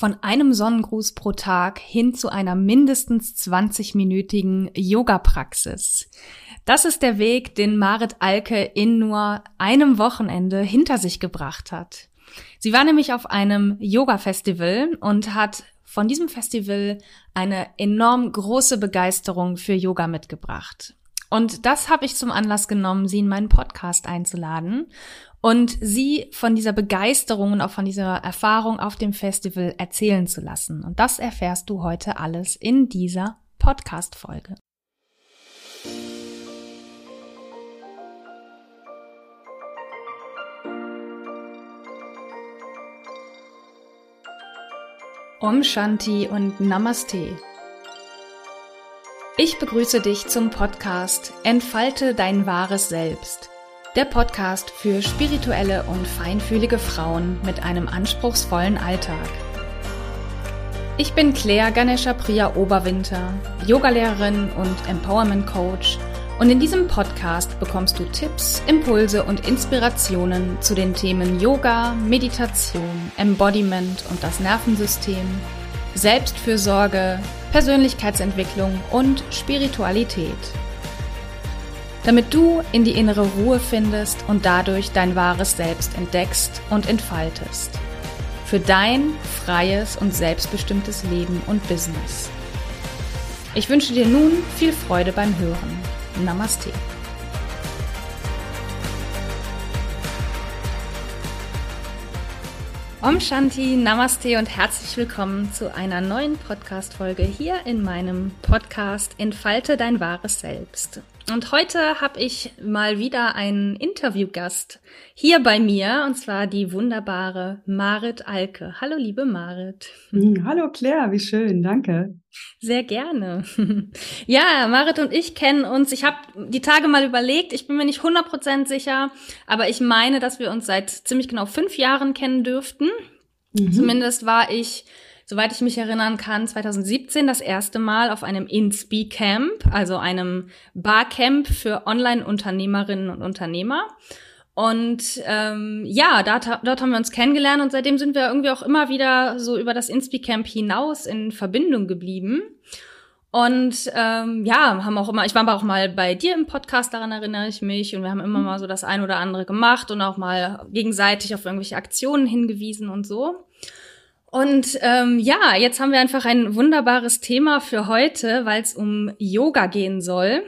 Von einem Sonnengruß pro Tag hin zu einer mindestens 20-minütigen Yoga-Praxis. Das ist der Weg, den Marit Alke in nur einem Wochenende hinter sich gebracht hat. Sie war nämlich auf einem Yoga-Festival und hat von diesem Festival eine enorm große Begeisterung für Yoga mitgebracht. Und das habe ich zum Anlass genommen, sie in meinen Podcast einzuladen und sie von dieser Begeisterung und auch von dieser Erfahrung auf dem Festival erzählen zu lassen. Und das erfährst du heute alles in dieser Podcast-Folge. Om Shanti und Namaste. Ich begrüße dich zum Podcast Entfalte dein wahres Selbst der Podcast für spirituelle und feinfühlige Frauen mit einem anspruchsvollen Alltag. Ich bin Claire Ganesha Priya Oberwinter, Yogalehrerin und Empowerment Coach und in diesem Podcast bekommst du Tipps, Impulse und Inspirationen zu den Themen Yoga, Meditation, Embodiment und das Nervensystem, Selbstfürsorge, Persönlichkeitsentwicklung und Spiritualität damit du in die innere Ruhe findest und dadurch dein wahres Selbst entdeckst und entfaltest. Für dein freies und selbstbestimmtes Leben und Business. Ich wünsche dir nun viel Freude beim Hören. Namaste. Om Shanti, Namaste und herzlich willkommen zu einer neuen Podcast-Folge hier in meinem Podcast Entfalte dein wahres Selbst. Und heute habe ich mal wieder einen Interviewgast hier bei mir, und zwar die wunderbare Marit Alke. Hallo, liebe Marit. Hm, hallo, Claire, wie schön, danke. Sehr gerne. Ja, Marit und ich kennen uns. Ich habe die Tage mal überlegt, ich bin mir nicht 100% sicher, aber ich meine, dass wir uns seit ziemlich genau fünf Jahren kennen dürften. Mhm. Zumindest war ich soweit ich mich erinnern kann, 2017 das erste Mal auf einem InSpeak Camp, also einem Barcamp für Online-Unternehmerinnen und Unternehmer. Und ähm, ja, da, dort haben wir uns kennengelernt und seitdem sind wir irgendwie auch immer wieder so über das InSpeak Camp hinaus in Verbindung geblieben. Und ähm, ja, haben auch immer, ich war aber auch mal bei dir im Podcast, daran erinnere ich mich, und wir haben immer mal so das ein oder andere gemacht und auch mal gegenseitig auf irgendwelche Aktionen hingewiesen und so. Und ähm, ja, jetzt haben wir einfach ein wunderbares Thema für heute, weil es um Yoga gehen soll.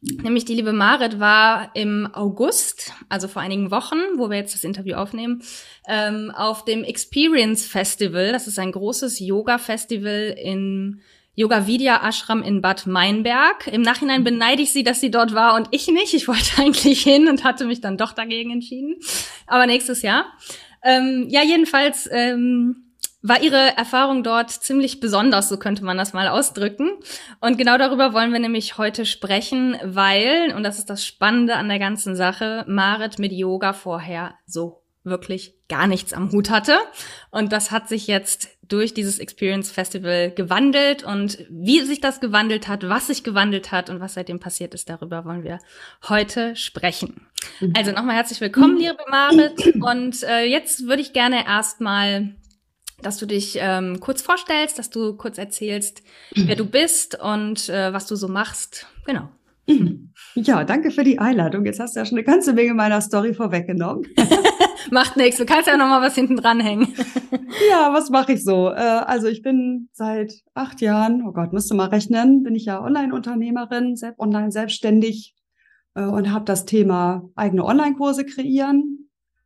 Nämlich die liebe Marit war im August, also vor einigen Wochen, wo wir jetzt das Interview aufnehmen, ähm, auf dem Experience Festival. Das ist ein großes Yoga-Festival in Yoga Vidya Ashram in Bad Meinberg. Im Nachhinein beneide ich sie, dass sie dort war und ich nicht. Ich wollte eigentlich hin und hatte mich dann doch dagegen entschieden. Aber nächstes Jahr. Ähm, ja, jedenfalls ähm, war ihre Erfahrung dort ziemlich besonders, so könnte man das mal ausdrücken. Und genau darüber wollen wir nämlich heute sprechen, weil, und das ist das Spannende an der ganzen Sache, Marit mit Yoga vorher so wirklich gar nichts am Hut hatte. Und das hat sich jetzt durch dieses Experience Festival gewandelt. Und wie sich das gewandelt hat, was sich gewandelt hat und was seitdem passiert ist, darüber wollen wir heute sprechen. Mhm. Also nochmal herzlich willkommen, liebe Marit. Und äh, jetzt würde ich gerne erstmal dass du dich ähm, kurz vorstellst, dass du kurz erzählst, mhm. wer du bist und äh, was du so machst. Genau. Mhm. Ja, danke für die Einladung. Jetzt hast du ja schon eine ganze Menge meiner Story vorweggenommen. Macht nichts, du kannst ja noch mal was hinten dranhängen. ja, was mache ich so? Äh, also ich bin seit acht Jahren, oh Gott, müsste mal rechnen, bin ich ja Online-Unternehmerin, selbst online selbstständig äh, und habe das Thema eigene Online-Kurse kreieren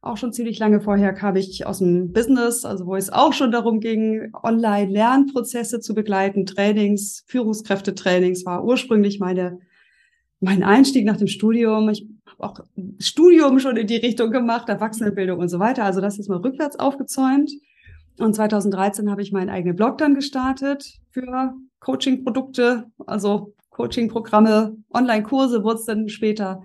auch schon ziemlich lange vorher kam ich aus dem Business, also wo es auch schon darum ging, Online-Lernprozesse zu begleiten, Trainings, Führungskräftetrainings war ursprünglich meine, mein Einstieg nach dem Studium. Ich habe auch Studium schon in die Richtung gemacht, Erwachsenenbildung und so weiter. Also das ist mal rückwärts aufgezäumt. Und 2013 habe ich meinen eigenen Blog dann gestartet für Coaching-Produkte, also Coaching-Programme, Online-Kurse wurde es dann später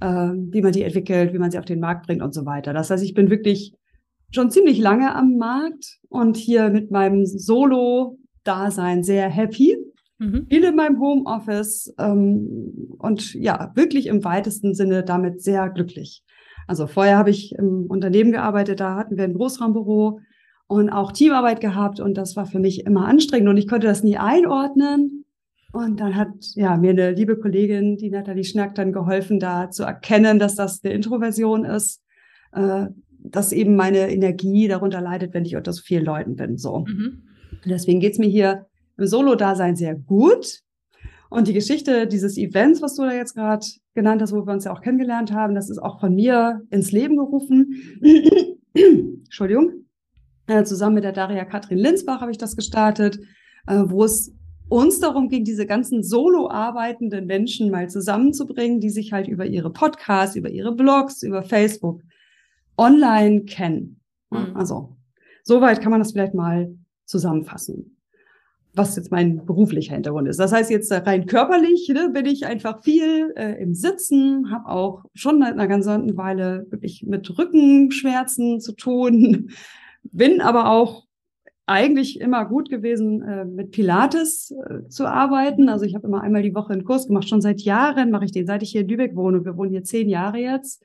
wie man die entwickelt, wie man sie auf den Markt bringt und so weiter. Das heißt, ich bin wirklich schon ziemlich lange am Markt und hier mit meinem Solo-Dasein sehr happy. Mhm. Viel in meinem Homeoffice ähm, und ja, wirklich im weitesten Sinne damit sehr glücklich. Also vorher habe ich im Unternehmen gearbeitet, da hatten wir ein Großraumbüro und auch Teamarbeit gehabt und das war für mich immer anstrengend und ich konnte das nie einordnen. Und dann hat ja mir eine liebe Kollegin, die Nathalie Schnack, dann geholfen, da zu erkennen, dass das eine Introversion ist, äh, dass eben meine Energie darunter leidet, wenn ich unter so vielen Leuten bin. So. Mhm. Deswegen geht's mir hier im Solo-Dasein sehr gut. Und die Geschichte dieses Events, was du da jetzt gerade genannt hast, wo wir uns ja auch kennengelernt haben, das ist auch von mir ins Leben gerufen. Entschuldigung. Äh, zusammen mit der Daria Katrin Linsbach habe ich das gestartet, äh, wo es uns darum ging, diese ganzen solo arbeitenden Menschen mal zusammenzubringen, die sich halt über ihre Podcasts, über ihre Blogs, über Facebook online kennen. Mhm. Also, soweit kann man das vielleicht mal zusammenfassen was jetzt mein beruflicher Hintergrund ist. Das heißt jetzt rein körperlich ne, bin ich einfach viel äh, im Sitzen, habe auch schon seit einer ganzen Weile wirklich mit Rückenschmerzen zu tun, bin aber auch eigentlich immer gut gewesen, äh, mit Pilates äh, zu arbeiten. Also ich habe immer einmal die Woche einen Kurs gemacht. Schon seit Jahren mache ich den, seit ich hier in Lübeck wohne. Wir wohnen hier zehn Jahre jetzt.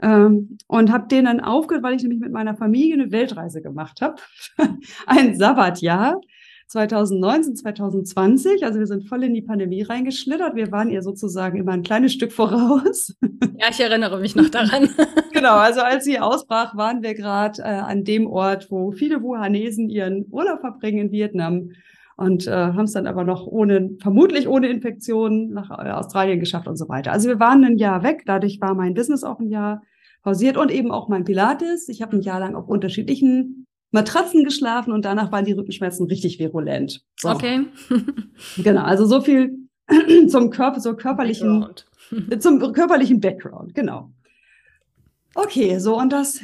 Ähm, und habe den dann aufgehört, weil ich nämlich mit meiner Familie eine Weltreise gemacht habe. ein Sabbatjahr 2019, 2020. Also wir sind voll in die Pandemie reingeschlittert. Wir waren ihr sozusagen immer ein kleines Stück voraus. Ja, ich erinnere mich noch daran. genau, also als sie ausbrach, waren wir gerade äh, an dem Ort, wo viele Wuhanesen ihren Urlaub verbringen in Vietnam und äh, haben es dann aber noch ohne, vermutlich ohne Infektion nach äh, Australien geschafft und so weiter. Also wir waren ein Jahr weg, dadurch war mein Business auch ein Jahr pausiert und eben auch mein Pilates. Ich habe ein Jahr lang auf unterschiedlichen Matratzen geschlafen und danach waren die Rückenschmerzen richtig virulent. So. Okay. genau, also so viel zum Körper, so körperlichen, Background. zum körperlichen Background, genau. Okay, so und das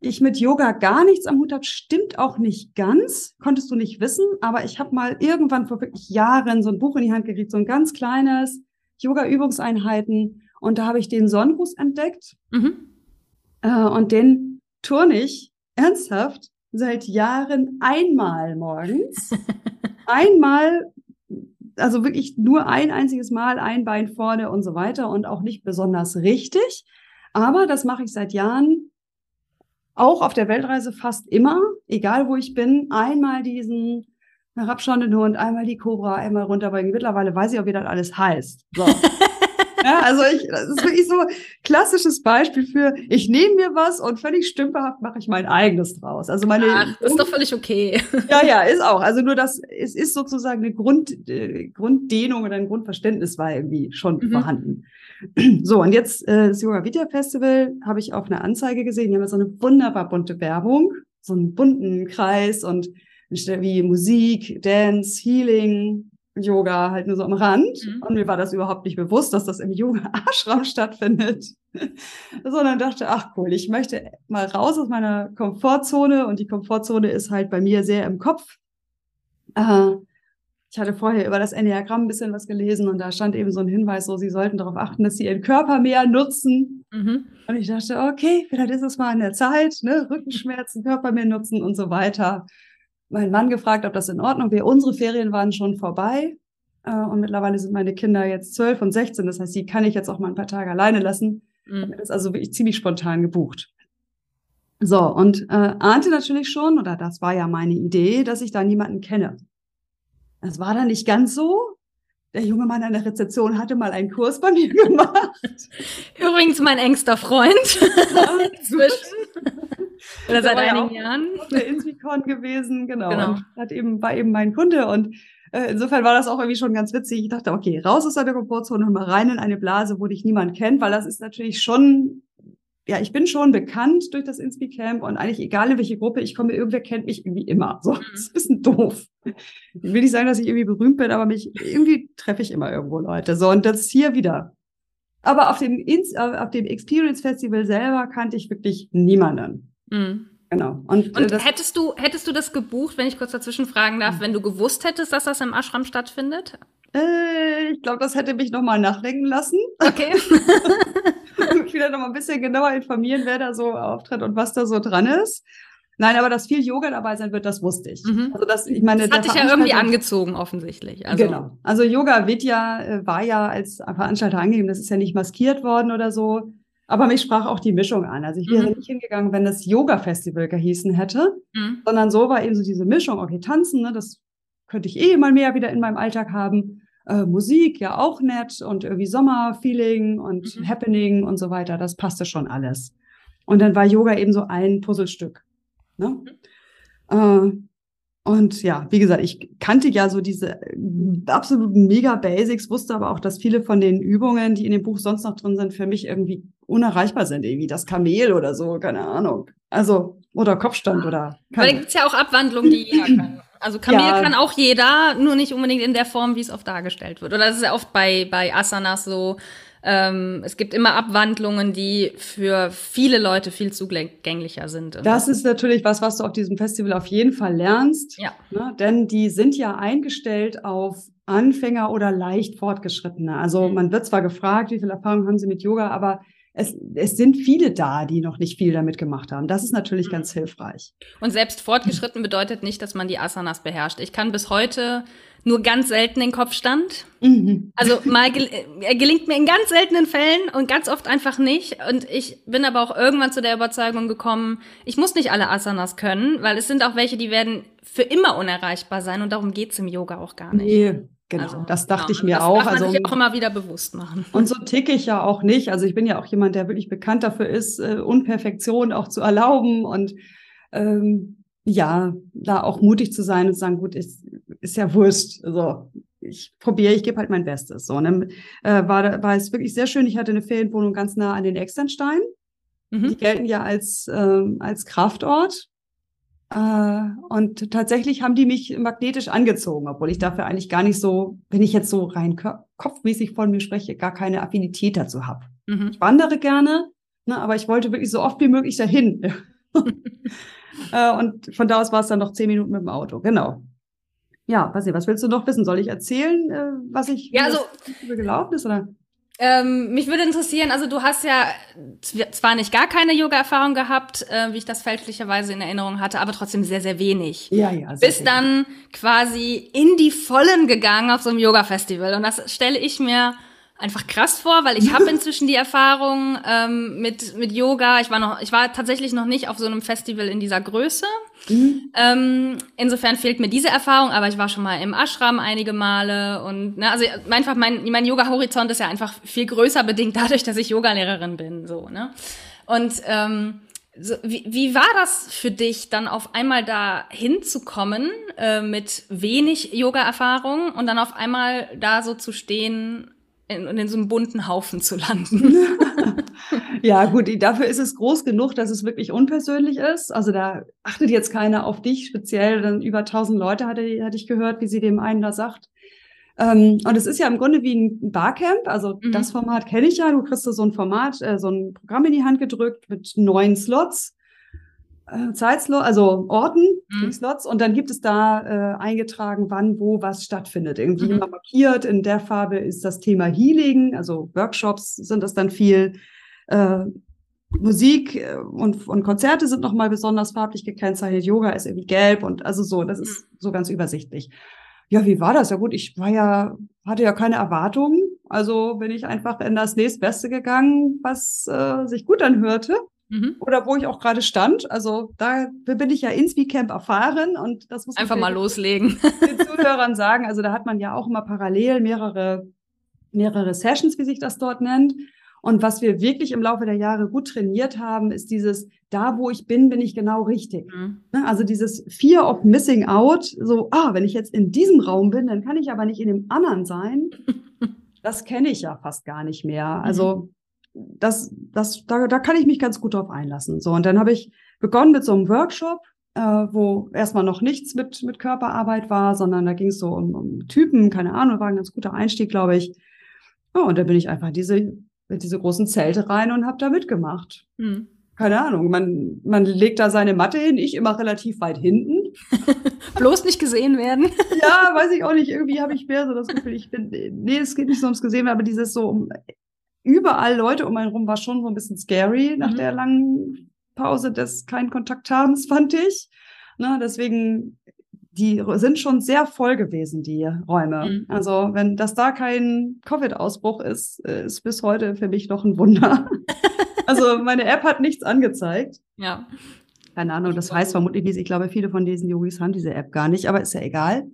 ich mit Yoga gar nichts am Hut habe, stimmt auch nicht ganz, konntest du nicht wissen, aber ich habe mal irgendwann vor wirklich Jahren so ein Buch in die Hand gekriegt, so ein ganz kleines Yoga-Übungseinheiten und da habe ich den Sonnengruß entdeckt mhm. äh, und den turne ich ernsthaft seit Jahren einmal morgens. einmal, also wirklich nur ein einziges Mal, ein Bein vorne und so weiter und auch nicht besonders richtig. Aber das mache ich seit Jahren auch auf der Weltreise fast immer, egal wo ich bin, einmal diesen herabschauenden Hund, einmal die Cobra, einmal runterbringen. Mittlerweile weiß ich auch, wie das alles heißt. So. Ja, also ich, das ist wirklich so klassisches Beispiel für, ich nehme mir was und völlig stümperhaft mache ich mein eigenes draus. Also meine. Ach, das ist doch völlig okay. Ja, ja, ist auch. Also nur das, es ist sozusagen eine Grund, äh, Grunddehnung oder ein Grundverständnis war irgendwie schon mhm. vorhanden. So, und jetzt äh, das Yoga Vidya Festival habe ich auf einer Anzeige gesehen. Die haben so eine wunderbar bunte Werbung, so einen bunten Kreis und wie Musik, Dance, Healing, Yoga halt nur so am Rand. Mhm. Und mir war das überhaupt nicht bewusst, dass das im Yoga-Ashram stattfindet. Sondern dachte, ach cool, ich möchte mal raus aus meiner Komfortzone. Und die Komfortzone ist halt bei mir sehr im Kopf. Äh, ich hatte vorher über das Enneagramm ein bisschen was gelesen und da stand eben so ein Hinweis, so sie sollten darauf achten, dass sie ihren Körper mehr nutzen. Mhm. Und ich dachte, okay, vielleicht ist es mal an der Zeit, ne? Rückenschmerzen, Körper mehr nutzen und so weiter meinen Mann gefragt, ob das in Ordnung wäre. Unsere Ferien waren schon vorbei. Äh, und mittlerweile sind meine Kinder jetzt zwölf und sechzehn. Das heißt, die kann ich jetzt auch mal ein paar Tage alleine lassen. Mhm. Das ist also wirklich ziemlich spontan gebucht. So, und äh, ahnte natürlich schon, oder das war ja meine Idee, dass ich da niemanden kenne. Das war dann nicht ganz so. Der junge Mann an der Rezeption hatte mal einen Kurs bei mir gemacht. Übrigens mein engster Freund. Ja. Oder seit einigen ja Jahren. Auf der Inspicon gewesen, genau. genau. Und hat eben, war eben mein Kunde und äh, insofern war das auch irgendwie schon ganz witzig. Ich dachte, okay, raus aus der Komfortzone und mal rein in eine Blase, wo dich niemand kennt, weil das ist natürlich schon, ja, ich bin schon bekannt durch das Inspi-Camp und eigentlich egal in welche Gruppe ich komme, irgendwer kennt mich irgendwie immer. So, mhm. das ist ein bisschen doof. Ich will nicht sagen, dass ich irgendwie berühmt bin, aber mich, irgendwie treffe ich immer irgendwo Leute. So, und das hier wieder. Aber auf dem, äh, auf dem Experience Festival selber kannte ich wirklich niemanden. Mhm. Genau. Und, und äh, hättest du hättest du das gebucht, wenn ich kurz dazwischen fragen darf, wenn du gewusst hättest, dass das im Ashram stattfindet? Äh, ich glaube, das hätte mich noch mal nachdenken lassen. Okay. und vielleicht noch mal ein bisschen genauer informieren, wer da so auftritt und was da so dran ist. Nein, aber dass viel Yoga dabei sein wird, das wusste ich. Mhm. Also das, ich meine, das hat dich ja irgendwie angezogen, offensichtlich. Also. Genau. Also Yoga Vidya äh, war ja als Veranstalter angegeben, das ist ja nicht maskiert worden oder so. Aber mich sprach auch die Mischung an. Also ich wäre mhm. nicht hingegangen, wenn das Yoga-Festival gehießen hätte, mhm. sondern so war eben so diese Mischung, okay, tanzen, ne, das könnte ich eh mal mehr wieder in meinem Alltag haben. Äh, Musik ja auch nett und irgendwie Sommerfeeling und mhm. Happening und so weiter, das passte schon alles. Und dann war Yoga eben so ein Puzzlestück. Ne? Mhm. Äh, und ja, wie gesagt, ich kannte ja so diese äh, absoluten Mega-Basics, wusste aber auch, dass viele von den Übungen, die in dem Buch sonst noch drin sind, für mich irgendwie unerreichbar sind. Irgendwie das Kamel oder so, keine Ahnung. Also, oder Kopfstand oder. Weil da gibt es ja auch Abwandlungen, die jeder kann. Also Kamel ja. kann auch jeder, nur nicht unbedingt in der Form, wie es oft dargestellt wird. Oder das ist ja oft bei, bei Asanas so, ähm, es gibt immer Abwandlungen, die für viele Leute viel zugänglicher sind. Das ist natürlich was, was du auf diesem Festival auf jeden Fall lernst. Ja. Ne? Denn die sind ja eingestellt auf Anfänger oder leicht Fortgeschrittene. Also mhm. man wird zwar gefragt, wie viel Erfahrung haben sie mit Yoga, aber es, es sind viele da, die noch nicht viel damit gemacht haben. Das ist natürlich mhm. ganz hilfreich. Und selbst fortgeschritten bedeutet nicht, dass man die Asanas beherrscht. Ich kann bis heute nur ganz selten den Kopfstand. Mhm. Also mal gel er gelingt mir in ganz seltenen Fällen und ganz oft einfach nicht. Und ich bin aber auch irgendwann zu der Überzeugung gekommen, ich muss nicht alle Asanas können, weil es sind auch welche, die werden für immer unerreichbar sein und darum geht's im Yoga auch gar nicht. Nee. Genau, also, das dachte genau. ich mir das auch. Das man also, sich auch immer wieder bewusst machen. Und so ticke ich ja auch nicht. Also ich bin ja auch jemand, der wirklich bekannt dafür ist, äh, Unperfektion auch zu erlauben und ähm, ja, da auch mutig zu sein und zu sagen, gut, ist, ist ja Wurscht. Also ich probiere, ich gebe halt mein Bestes. So, und dann äh, war, war es wirklich sehr schön. Ich hatte eine Ferienwohnung ganz nah an den Externstein. Mhm. Die gelten ja als, äh, als Kraftort. Äh, und tatsächlich haben die mich magnetisch angezogen, obwohl ich dafür eigentlich gar nicht so, wenn ich jetzt so rein kopfmäßig von mir spreche, gar keine Affinität dazu habe. Mhm. Ich wandere gerne, ne, aber ich wollte wirklich so oft wie möglich dahin. Äh, und von da aus war es dann noch zehn Minuten mit dem Auto. Genau. Ja, weiß nicht, was willst du noch wissen? Soll ich erzählen, äh, was ich ja, also, gelaufen ist? Oder? Ähm, mich würde interessieren, also du hast ja zwar nicht gar keine Yoga-Erfahrung gehabt, äh, wie ich das fälschlicherweise in Erinnerung hatte, aber trotzdem sehr, sehr wenig. Ja, ja. Bis wenig. dann quasi in die Vollen gegangen auf so einem Yoga-Festival. Und das stelle ich mir einfach krass vor, weil ich habe inzwischen die Erfahrung ähm, mit mit Yoga. Ich war noch, ich war tatsächlich noch nicht auf so einem Festival in dieser Größe. Mhm. Ähm, insofern fehlt mir diese Erfahrung, aber ich war schon mal im Ashram einige Male und ne, also einfach mein mein Yoga Horizont ist ja einfach viel größer bedingt dadurch, dass ich Yogalehrerin bin, so ne. Und ähm, so, wie, wie war das für dich, dann auf einmal da hinzukommen äh, mit wenig Yoga-Erfahrung und dann auf einmal da so zu stehen in, in so einem bunten Haufen zu landen. ja, gut, dafür ist es groß genug, dass es wirklich unpersönlich ist. Also da achtet jetzt keiner auf dich speziell. Dann über 1000 Leute hatte, hatte ich gehört, wie sie dem einen da sagt. Ähm, und es ist ja im Grunde wie ein Barcamp. Also mhm. das Format kenne ich ja. Du kriegst so ein Format, äh, so ein Programm in die Hand gedrückt mit neun Slots äh, Zeitslot, also Orten, mhm. Slots, und dann gibt es da äh, eingetragen, wann, wo, was stattfindet. Irgendwie mhm. immer markiert. In der Farbe ist das Thema Healing, also Workshops sind das dann viel. Äh, Musik äh, und, und Konzerte sind nochmal besonders farblich gekennzeichnet. Yoga ist irgendwie gelb und also so, das ist mhm. so ganz übersichtlich. Ja, wie war das? Ja gut, ich war ja, hatte ja keine Erwartungen. Also bin ich einfach in das nächstbeste gegangen, was äh, sich gut anhörte. Mhm. Oder wo ich auch gerade stand. Also da bin ich ja ins Camp erfahren und das muss einfach mal loslegen. Den Zuhörern sagen. Also da hat man ja auch immer parallel mehrere, mehrere Sessions, wie sich das dort nennt. Und was wir wirklich im Laufe der Jahre gut trainiert haben, ist dieses, da wo ich bin, bin ich genau richtig. Mhm. Ne, also dieses Fear of Missing Out, so, ah, wenn ich jetzt in diesem Raum bin, dann kann ich aber nicht in dem anderen sein. Das kenne ich ja fast gar nicht mehr. Also das, das, da, da kann ich mich ganz gut drauf einlassen. So, und dann habe ich begonnen mit so einem Workshop, äh, wo erstmal noch nichts mit, mit Körperarbeit war, sondern da ging es so um, um Typen, keine Ahnung, war ein ganz guter Einstieg, glaube ich. Oh, und da bin ich einfach diese, diese großen Zelte rein und habe da mitgemacht. Hm. Keine Ahnung, man, man legt da seine Matte hin, ich immer relativ weit hinten. Bloß nicht gesehen werden. ja, weiß ich auch nicht. Irgendwie habe ich mehr so das Gefühl, ich bin, nee, es geht nicht so ums Gesehen werden, aber dieses so um überall Leute um einen rum war schon so ein bisschen scary nach mhm. der langen Pause des keinen Kontakt habens, fand ich. Ne, deswegen, die sind schon sehr voll gewesen, die Räume. Mhm. Also, wenn das da kein Covid-Ausbruch ist, ist bis heute für mich noch ein Wunder. Also meine App hat nichts angezeigt. Ja. Keine Ahnung, das heißt vermutlich nicht. Ich glaube, viele von diesen Yogis haben diese App gar nicht, aber ist ja egal.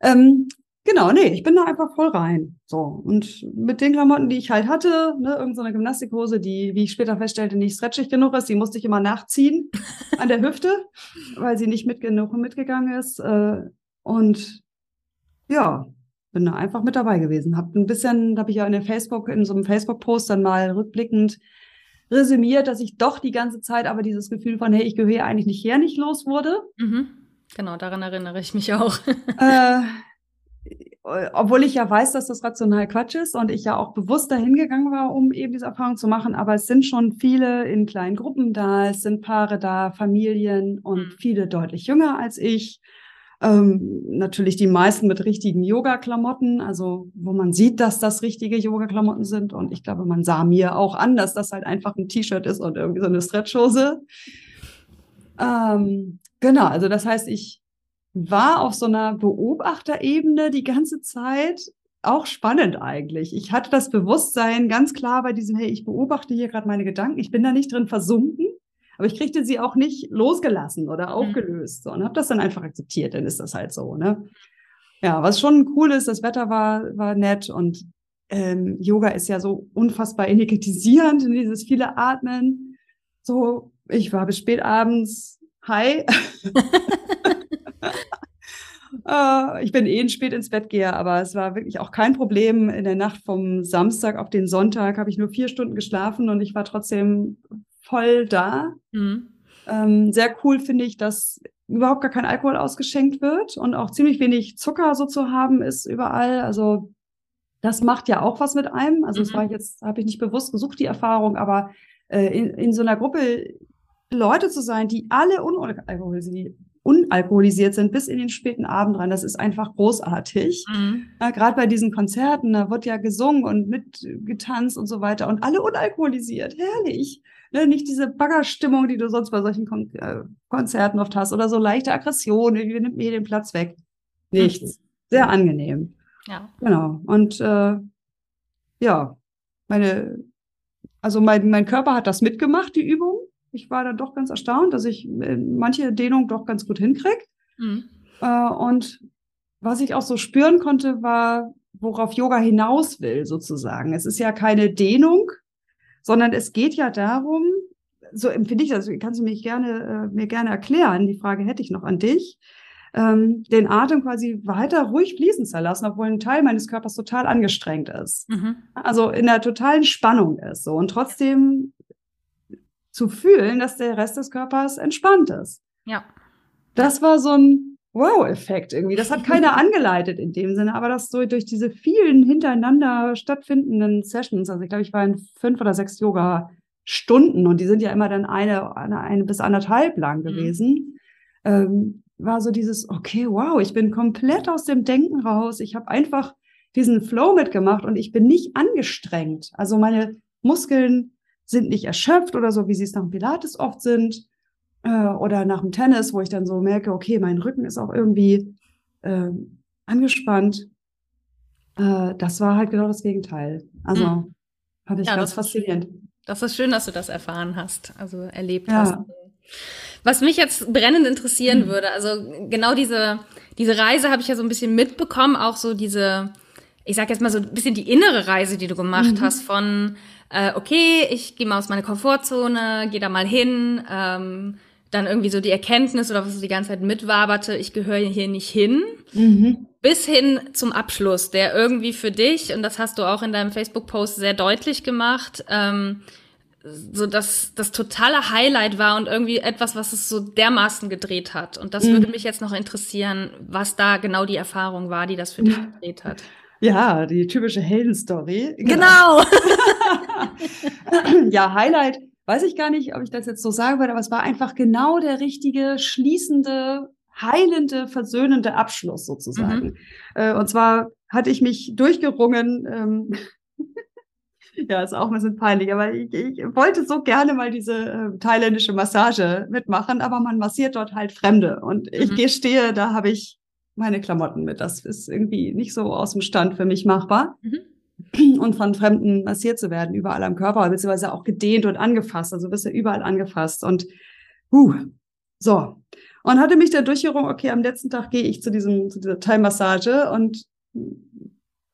Ähm, genau, nee, ich bin da einfach voll rein. So. Und mit den Klamotten, die ich halt hatte, ne, irgendeine so Gymnastikhose, die, wie ich später feststellte, nicht stretchig genug ist, die musste ich immer nachziehen an der Hüfte, weil sie nicht mit genug mitgegangen ist. Äh, und ja, bin da einfach mit dabei gewesen. Hab ein bisschen, da habe ich ja in der Facebook, in so einem Facebook-Post dann mal rückblickend resümiert, dass ich doch die ganze Zeit aber dieses Gefühl von, hey, ich gehöre eigentlich nicht her, nicht los wurde. Mhm. Genau, daran erinnere ich mich auch. äh, obwohl ich ja weiß, dass das rational Quatsch ist und ich ja auch bewusst dahin gegangen war, um eben diese Erfahrung zu machen. Aber es sind schon viele in kleinen Gruppen da, es sind Paare da, Familien und mhm. viele deutlich jünger als ich. Ähm, natürlich die meisten mit richtigen Yoga-Klamotten, also wo man sieht, dass das richtige Yoga-Klamotten sind. Und ich glaube, man sah mir auch an, dass das halt einfach ein T-Shirt ist und irgendwie so eine Stretchhose. Ähm, genau, also das heißt, ich war auf so einer Beobachterebene die ganze Zeit. Auch spannend eigentlich. Ich hatte das Bewusstsein ganz klar bei diesem, hey, ich beobachte hier gerade meine Gedanken. Ich bin da nicht drin versunken. Aber ich kriegte sie auch nicht losgelassen oder mhm. aufgelöst so, und habe das dann einfach akzeptiert. Dann ist das halt so. Ne? Ja, was schon cool ist, das Wetter war, war nett und ähm, Yoga ist ja so unfassbar energetisierend, dieses viele Atmen. So, ich war bis spät abends hi. Uh, ich bin eh spät ins Bett gehe, aber es war wirklich auch kein Problem. In der Nacht vom Samstag auf den Sonntag habe ich nur vier Stunden geschlafen und ich war trotzdem voll da. Mhm. Ähm, sehr cool finde ich, dass überhaupt gar kein Alkohol ausgeschenkt wird und auch ziemlich wenig Zucker so zu haben ist überall. Also das macht ja auch was mit einem. Also das mhm. war jetzt, habe ich nicht bewusst gesucht, die Erfahrung, aber äh, in, in so einer Gruppe Leute zu sein, die alle unalkoholisiert, unalkoholisiert sind bis in den späten Abend rein, das ist einfach großartig. Mhm. Ja, Gerade bei diesen Konzerten, da wird ja gesungen und mitgetanzt und so weiter und alle unalkoholisiert. Herrlich. Ne, nicht diese Baggerstimmung, die du sonst bei solchen Kon äh, Konzerten oft hast oder so leichte Aggression, wie nimmt mir den Platz weg. Nichts. Mhm. Sehr angenehm. Ja. Genau. Und äh, ja, meine, also mein, mein Körper hat das mitgemacht, die Übung. Ich war dann doch ganz erstaunt, dass ich äh, manche Dehnung doch ganz gut hinkriege. Mhm. Äh, und was ich auch so spüren konnte, war, worauf Yoga hinaus will, sozusagen. Es ist ja keine Dehnung, sondern es geht ja darum, so empfinde ich das, kannst du mich gerne, äh, mir gerne erklären, die Frage hätte ich noch an dich, ähm, den Atem quasi weiter ruhig fließen zu lassen, obwohl ein Teil meines Körpers total angestrengt ist. Mhm. Also in der totalen Spannung ist so und trotzdem zu fühlen, dass der Rest des Körpers entspannt ist. Ja. Das war so ein Wow-Effekt irgendwie. Das hat keiner angeleitet in dem Sinne, aber das so durch diese vielen hintereinander stattfindenden Sessions, also ich glaube, ich war in fünf oder sechs Yoga-Stunden und die sind ja immer dann eine, eine, eine bis anderthalb lang mhm. gewesen, mhm. ähm, war so dieses, okay, wow, ich bin komplett aus dem Denken raus. Ich habe einfach diesen Flow mitgemacht und ich bin nicht angestrengt. Also meine Muskeln sind nicht erschöpft oder so, wie sie es nach dem Pilates oft sind äh, oder nach dem Tennis, wo ich dann so merke, okay, mein Rücken ist auch irgendwie äh, angespannt. Äh, das war halt genau das Gegenteil. Also mhm. fand ich ja, ganz faszinierend. Das ist schön, dass du das erfahren hast, also erlebt ja. hast. Was mich jetzt brennend interessieren mhm. würde, also genau diese, diese Reise habe ich ja so ein bisschen mitbekommen, auch so diese, ich sag jetzt mal so ein bisschen die innere Reise, die du gemacht mhm. hast von, äh, okay, ich gehe mal aus meiner Komfortzone, gehe da mal hin, ähm, dann irgendwie so die Erkenntnis oder was so die ganze Zeit mitwaberte, ich gehöre hier nicht hin, mhm. bis hin zum Abschluss, der irgendwie für dich, und das hast du auch in deinem Facebook-Post sehr deutlich gemacht, ähm, so dass das totale Highlight war und irgendwie etwas, was es so dermaßen gedreht hat. Und das mhm. würde mich jetzt noch interessieren, was da genau die Erfahrung war, die das für dich gedreht hat. Ja, die typische Heldenstory. Genau. genau. ja, Highlight weiß ich gar nicht, ob ich das jetzt so sagen würde, aber es war einfach genau der richtige, schließende, heilende, versöhnende Abschluss sozusagen. Mhm. Äh, und zwar hatte ich mich durchgerungen, ähm, ja, ist auch ein bisschen peinlich, aber ich, ich wollte so gerne mal diese äh, thailändische Massage mitmachen, aber man massiert dort halt Fremde. Und ich mhm. gestehe, da habe ich meine Klamotten mit. Das ist irgendwie nicht so aus dem Stand für mich machbar. Mhm. und von Fremden massiert zu werden, überall am Körper, beziehungsweise auch gedehnt und angefasst. Also bist du überall angefasst. Und huh, so. Und hatte mich dann durchgerungen, okay, am letzten Tag gehe ich zu diesem, zu dieser Thai-Massage und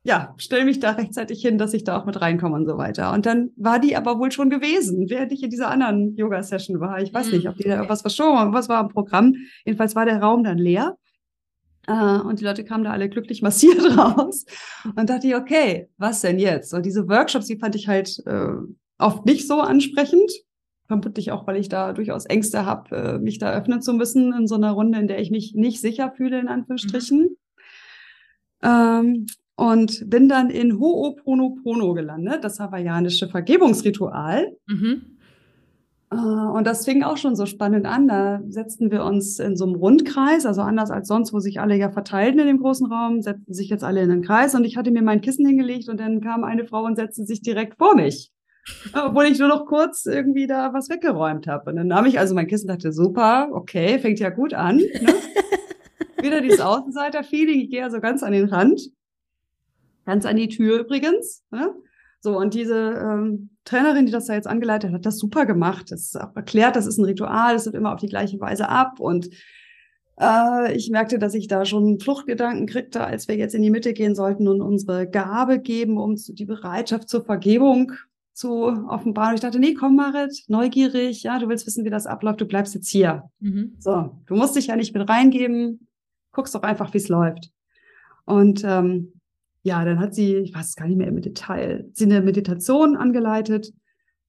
ja, stelle mich da rechtzeitig hin, dass ich da auch mit reinkomme und so weiter. Und dann war die aber wohl schon gewesen, während ich in dieser anderen Yoga-Session war. Ich weiß nicht, ob die da irgendwas verschoben haben, was war im Programm. Jedenfalls war der Raum dann leer. Uh, und die Leute kamen da alle glücklich massiert raus. Und dachte ich, okay, was denn jetzt? Und diese Workshops, die fand ich halt äh, oft nicht so ansprechend. Vermutlich auch, weil ich da durchaus Ängste habe, äh, mich da öffnen zu müssen in so einer Runde, in der ich mich nicht sicher fühle, in Anführungsstrichen. Mhm. Ähm, und bin dann in Ho'oponopono gelandet, das hawaiianische Vergebungsritual. Mhm. Äh, und das fing auch schon so spannend an. Da setzten wir uns in so einem Rundkreis, also anders als sonst, wo sich alle ja verteilten in dem großen Raum, setzten sich jetzt alle in einen Kreis und ich hatte mir mein Kissen hingelegt und dann kam eine Frau und setzte sich direkt vor mich. Obwohl ich nur noch kurz irgendwie da was weggeräumt habe. Und dann nahm ich also mein Kissen und dachte, super, okay, fängt ja gut an. Ne? Wieder dieses Außenseiter-Feeling, ich gehe also ganz an den Rand. Ganz an die Tür übrigens. Ne? So, und diese ähm, Trainerin, die das da jetzt angeleitet hat, hat das super gemacht. Das ist auch erklärt, das ist ein Ritual, es wird immer auf die gleiche Weise ab. Und äh, ich merkte, dass ich da schon Fluchtgedanken kriegte, als wir jetzt in die Mitte gehen sollten und unsere Gabe geben, um die Bereitschaft zur Vergebung zu offenbaren. Ich dachte, nee, komm, Marit, neugierig, ja, du willst wissen, wie das abläuft, du bleibst jetzt hier. Mhm. So, du musst dich ja nicht mit reingeben, guckst doch einfach, wie es läuft. Und ähm, ja, dann hat sie, ich weiß gar nicht mehr im Detail, sie eine Meditation angeleitet.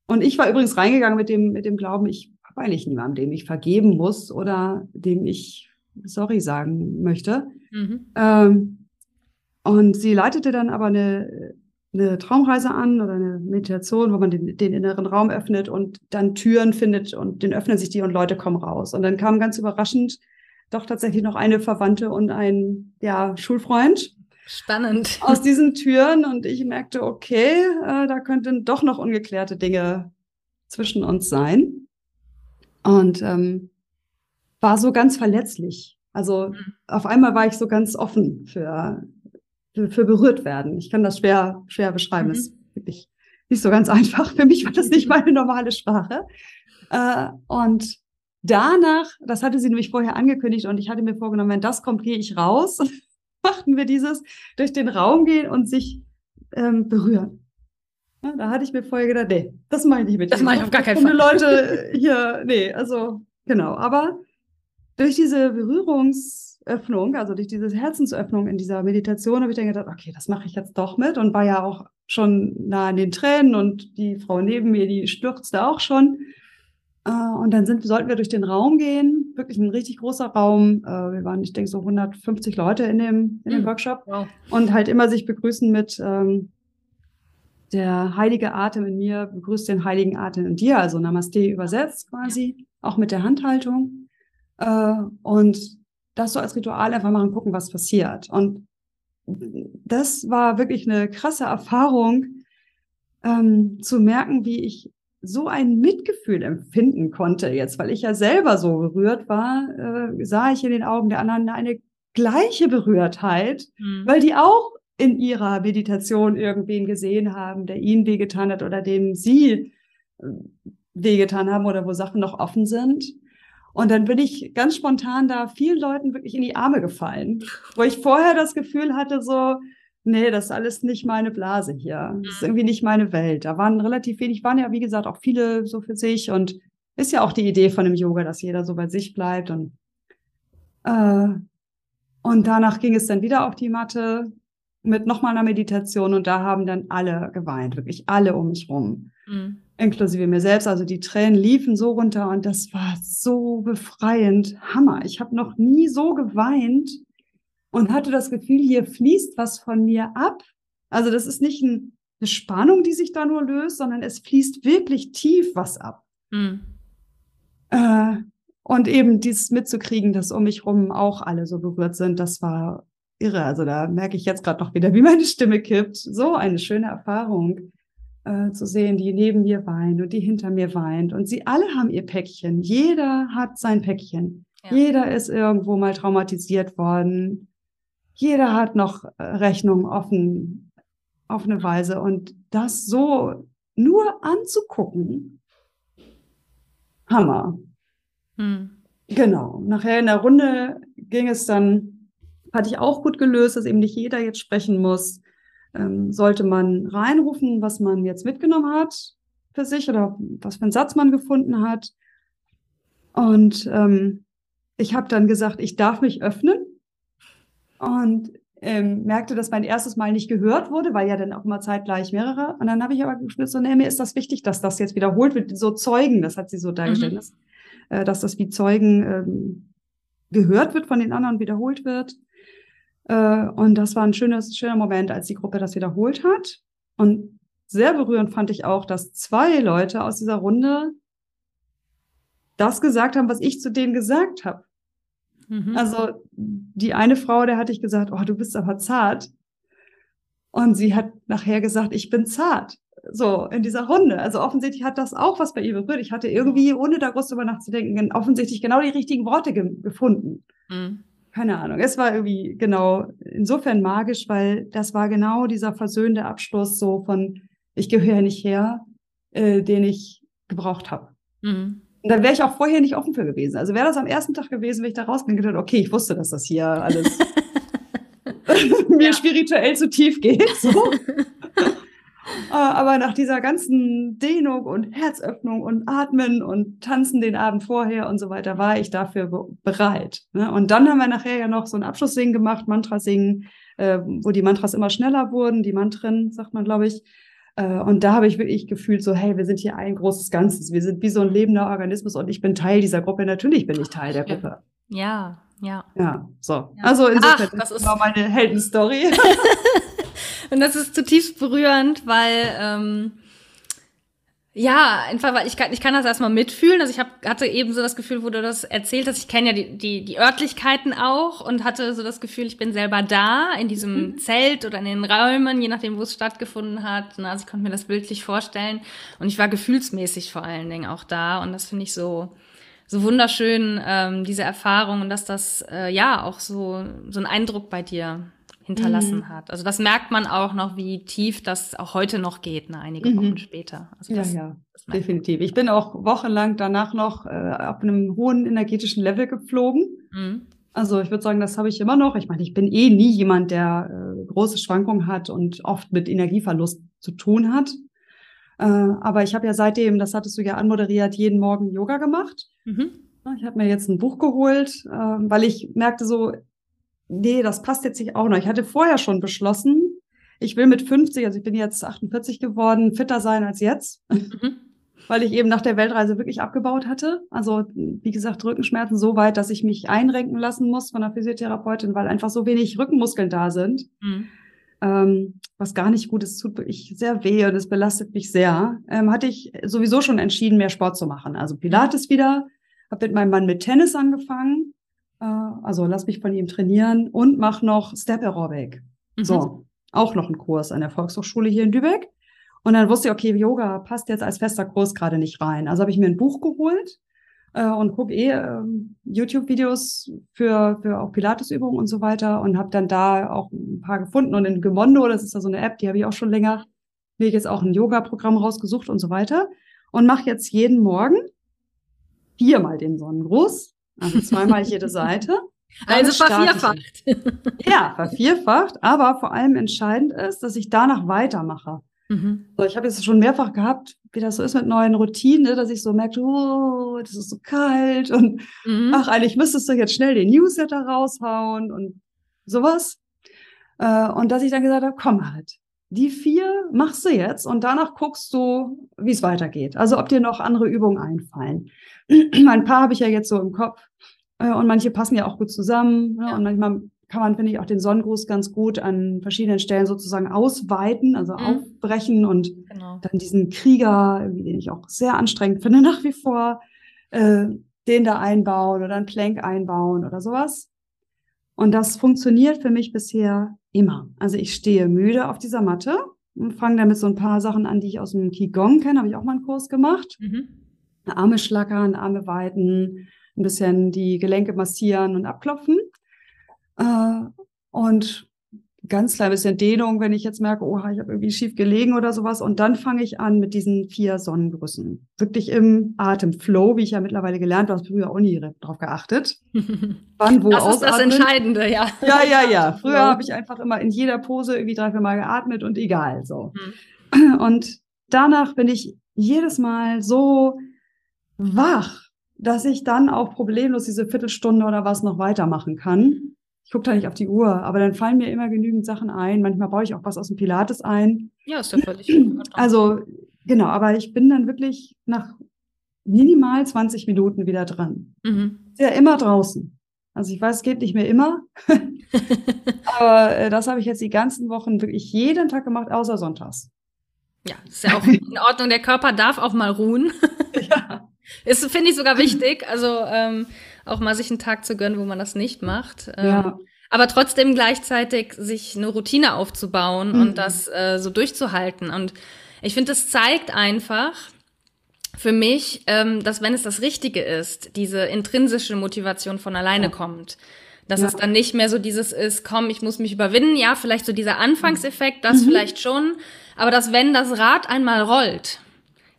Und ich war übrigens reingegangen mit dem, mit dem Glauben, ich habe eigentlich niemandem, dem ich vergeben muss oder dem ich sorry sagen möchte. Mhm. Ähm, und sie leitete dann aber eine, eine Traumreise an oder eine Meditation, wo man den, den inneren Raum öffnet und dann Türen findet und den öffnen sich die und Leute kommen raus. Und dann kam ganz überraschend doch tatsächlich noch eine Verwandte und ein ja, Schulfreund. Spannend. Aus diesen Türen und ich merkte, okay, äh, da könnten doch noch ungeklärte Dinge zwischen uns sein. Und ähm, war so ganz verletzlich. Also mhm. auf einmal war ich so ganz offen für, für, für berührt werden. Ich kann das schwer, schwer beschreiben. Mhm. Das ist wirklich nicht so ganz einfach. Für mich war das nicht meine normale Sprache. Äh, und danach, das hatte sie nämlich vorher angekündigt und ich hatte mir vorgenommen, wenn das kommt, gehe ich raus. Machten wir dieses durch den Raum gehen und sich ähm, berühren. Ja, da hatte ich mir vorher gedacht, nee, das mache ich nicht mit. Das mache ich auf gar keinen Fall. Leute hier, nee, also genau. Aber durch diese Berührungsöffnung, also durch diese Herzensöffnung in dieser Meditation, habe ich dann gedacht, okay, das mache ich jetzt doch mit und war ja auch schon nah an den Tränen und die Frau neben mir, die stürzte auch schon. Äh, und dann sind, sollten wir durch den Raum gehen, wirklich ein richtig großer Raum. Äh, wir waren, ich denke, so 150 Leute in dem, in dem mhm. Workshop. Wow. Und halt immer sich begrüßen mit ähm, der heilige Atem in mir, begrüßt den heiligen Atem in dir, also Namaste übersetzt quasi, auch mit der Handhaltung. Äh, und das so als Ritual einfach machen, gucken, was passiert. Und das war wirklich eine krasse Erfahrung, ähm, zu merken, wie ich so ein Mitgefühl empfinden konnte jetzt, weil ich ja selber so berührt war, äh, sah ich in den Augen der anderen eine gleiche Berührtheit, mhm. weil die auch in ihrer Meditation irgendwen gesehen haben, der ihnen wehgetan hat oder dem sie äh, wehgetan haben oder wo Sachen noch offen sind. Und dann bin ich ganz spontan da vielen Leuten wirklich in die Arme gefallen, wo ich vorher das Gefühl hatte, so, nee, das ist alles nicht meine Blase hier. Das ist mhm. irgendwie nicht meine Welt. Da waren relativ wenig, waren ja, wie gesagt, auch viele so für sich und ist ja auch die Idee von dem Yoga, dass jeder so bei sich bleibt und, äh, und danach ging es dann wieder auf die Matte mit nochmal einer Meditation und da haben dann alle geweint, wirklich alle um mich rum. Mhm. Inklusive mir selbst. Also die Tränen liefen so runter und das war so befreiend. Hammer. Ich habe noch nie so geweint und hatte das Gefühl, hier fließt was von mir ab. Also das ist nicht ein, eine Spannung, die sich da nur löst, sondern es fließt wirklich tief was ab. Mhm. Äh, und eben dieses mitzukriegen, dass um mich rum auch alle so berührt sind, das war irre. Also da merke ich jetzt gerade noch wieder, wie meine Stimme kippt. So eine schöne Erfahrung äh, zu sehen, die neben mir weint und die hinter mir weint. Und sie alle haben ihr Päckchen. Jeder hat sein Päckchen. Ja. Jeder ist irgendwo mal traumatisiert worden. Jeder hat noch äh, Rechnungen offen auf eine Weise. Und das so nur anzugucken, Hammer. Hm. Genau. Nachher in der Runde ging es dann, hatte ich auch gut gelöst, dass eben nicht jeder jetzt sprechen muss. Ähm, sollte man reinrufen, was man jetzt mitgenommen hat für sich oder was für einen Satz man gefunden hat. Und ähm, ich habe dann gesagt, ich darf mich öffnen und ähm, merkte, dass mein erstes Mal nicht gehört wurde, weil ja dann auch immer zeitgleich mehrere. Und dann habe ich aber gespürt, so, nee, mir ist das wichtig, dass das jetzt wiederholt wird, so Zeugen, das hat sie so dargestellt, mhm. dass, äh, dass das wie Zeugen ähm, gehört wird von den anderen, wiederholt wird. Äh, und das war ein schönes, schöner Moment, als die Gruppe das wiederholt hat. Und sehr berührend fand ich auch, dass zwei Leute aus dieser Runde das gesagt haben, was ich zu denen gesagt habe. Mhm. Also die eine Frau, der hatte ich gesagt, oh, du bist aber zart. Und sie hat nachher gesagt, ich bin zart. So, in dieser Runde. Also offensichtlich hat das auch was bei ihr berührt. Ich hatte irgendwie, ohne da groß drüber nachzudenken, offensichtlich genau die richtigen Worte ge gefunden. Mhm. Keine Ahnung. Es war irgendwie genau insofern magisch, weil das war genau dieser versöhnende Abschluss so von, ich gehöre nicht her, äh, den ich gebraucht habe. Mhm. Und da wäre ich auch vorher nicht offen für gewesen. Also wäre das am ersten Tag gewesen, wenn ich da rausgegangen hätte, okay, ich wusste, dass das hier alles mir spirituell zu tief geht. So. Äh, aber nach dieser ganzen Dehnung und Herzöffnung und Atmen und Tanzen den Abend vorher und so weiter, war ich dafür bereit. Ne? Und dann haben wir nachher ja noch so ein Abschlusssingen gemacht, Mantra singen, äh, wo die Mantras immer schneller wurden, die Mantren, sagt man, glaube ich. Äh, und da habe ich wirklich gefühlt so, hey, wir sind hier ein großes Ganzes. Wir sind wie so ein lebender Organismus und ich bin Teil dieser Gruppe. Natürlich bin ich Teil der Gruppe. Ja, ja. Ja, so. Ja. Also insofern, Ach, das ist genau meine Heldenstory. und das ist zutiefst berührend, weil ähm, ja, einfach, weil ich kann, ich kann das erstmal mitfühlen. Also ich hab, hatte eben so das Gefühl, wo du das erzählt hast, ich kenne ja die, die, die Örtlichkeiten auch und hatte so das Gefühl, ich bin selber da in diesem mhm. Zelt oder in den Räumen, je nachdem, wo es stattgefunden hat. Also ich konnte mir das bildlich vorstellen. Und ich war gefühlsmäßig vor allen Dingen auch da. Und das finde ich so, so wunderschön, ähm, diese Erfahrung und dass das äh, ja auch so, so einen Eindruck bei dir hinterlassen mhm. hat. Also das merkt man auch noch, wie tief das auch heute noch geht, ne, einige mhm. Wochen später. Also das, ja, ja, definitiv. Ich bin auch wochenlang danach noch äh, auf einem hohen energetischen Level geflogen. Mhm. Also ich würde sagen, das habe ich immer noch. Ich meine, ich bin eh nie jemand, der äh, große Schwankungen hat und oft mit Energieverlust zu tun hat. Äh, aber ich habe ja seitdem, das hattest du ja anmoderiert, jeden Morgen Yoga gemacht. Mhm. Ich habe mir jetzt ein Buch geholt, äh, weil ich merkte so, nee, das passt jetzt nicht auch noch. Ich hatte vorher schon beschlossen, ich will mit 50, also ich bin jetzt 48 geworden, fitter sein als jetzt, mhm. weil ich eben nach der Weltreise wirklich abgebaut hatte. Also wie gesagt, Rückenschmerzen so weit, dass ich mich einrenken lassen muss von der Physiotherapeutin, weil einfach so wenig Rückenmuskeln da sind. Mhm. Ähm, was gar nicht gut ist, tut wirklich sehr weh und es belastet mich sehr. Ähm, hatte ich sowieso schon entschieden, mehr Sport zu machen. Also Pilates wieder, habe mit meinem Mann mit Tennis angefangen also lass mich von ihm trainieren und mach noch Step Aerobic. Mhm. So, auch noch ein Kurs an der Volkshochschule hier in Lübeck. Und dann wusste ich, okay, Yoga passt jetzt als fester Kurs gerade nicht rein. Also habe ich mir ein Buch geholt äh, und gucke eh äh, YouTube-Videos für, für auch Pilates-Übungen und so weiter und habe dann da auch ein paar gefunden. Und in Gemondo, das ist ja so eine App, die habe ich auch schon länger, mir jetzt auch ein Yoga-Programm rausgesucht und so weiter. Und mache jetzt jeden Morgen viermal den Sonnengruß also zweimal jede Seite. Also vervierfacht. Ja, vervierfacht. Aber vor allem entscheidend ist, dass ich danach weitermache. Mhm. So, ich habe jetzt schon mehrfach gehabt, wie das so ist mit neuen Routinen, ne, dass ich so merke, oh, das ist so kalt und mhm. ach, eigentlich müsstest du jetzt schnell den Newsletter raushauen und sowas. Äh, und dass ich dann gesagt habe, komm halt, die vier machst du jetzt und danach guckst du, wie es weitergeht. Also ob dir noch andere Übungen einfallen. Ein paar habe ich ja jetzt so im Kopf äh, und manche passen ja auch gut zusammen. Ne? Ja. Und manchmal kann man, finde ich, auch den Sonnengruß ganz gut an verschiedenen Stellen sozusagen ausweiten, also mhm. aufbrechen und genau. dann diesen Krieger, den ich auch sehr anstrengend finde nach wie vor, äh, den da einbauen oder einen Plank einbauen oder sowas. Und das funktioniert für mich bisher immer. Also ich stehe müde auf dieser Matte und fange damit so ein paar Sachen an, die ich aus dem Qigong kenne, habe ich auch mal einen Kurs gemacht. Mhm. Arme schlackern, Arme weiten, ein bisschen die Gelenke massieren und abklopfen. Äh, und ganz klein bisschen Dehnung, wenn ich jetzt merke, oh, ich habe irgendwie schief gelegen oder sowas. Und dann fange ich an mit diesen vier Sonnengrüßen. Wirklich im Atemflow, wie ich ja mittlerweile gelernt habe, früher auch nie drauf geachtet. Wann, wo das ist das Entscheidende, ja. Ja, ja, ja. Früher habe ich einfach immer in jeder Pose irgendwie drei, vier Mal geatmet und egal so. Mhm. Und danach bin ich jedes Mal so wach, dass ich dann auch problemlos diese Viertelstunde oder was noch weitermachen kann ich gucke da nicht auf die Uhr, aber dann fallen mir immer genügend Sachen ein. Manchmal baue ich auch was aus dem Pilates ein. Ja, ist ja völlig. Also, genau, aber ich bin dann wirklich nach minimal 20 Minuten wieder dran. Mhm. Ist ja immer draußen. Also ich weiß, es geht nicht mehr immer. aber äh, das habe ich jetzt die ganzen Wochen wirklich jeden Tag gemacht, außer sonntags. Ja, ist ja auch in Ordnung. Der Körper darf auch mal ruhen. ja. Ist, finde ich sogar wichtig. Also, ähm, auch mal sich einen Tag zu gönnen, wo man das nicht macht. Ähm, ja. Aber trotzdem gleichzeitig sich eine Routine aufzubauen mhm. und das äh, so durchzuhalten. Und ich finde, das zeigt einfach für mich, ähm, dass wenn es das Richtige ist, diese intrinsische Motivation von alleine ja. kommt. Dass ja. es dann nicht mehr so dieses ist, komm, ich muss mich überwinden. Ja, vielleicht so dieser Anfangseffekt, das mhm. vielleicht schon. Aber dass wenn das Rad einmal rollt,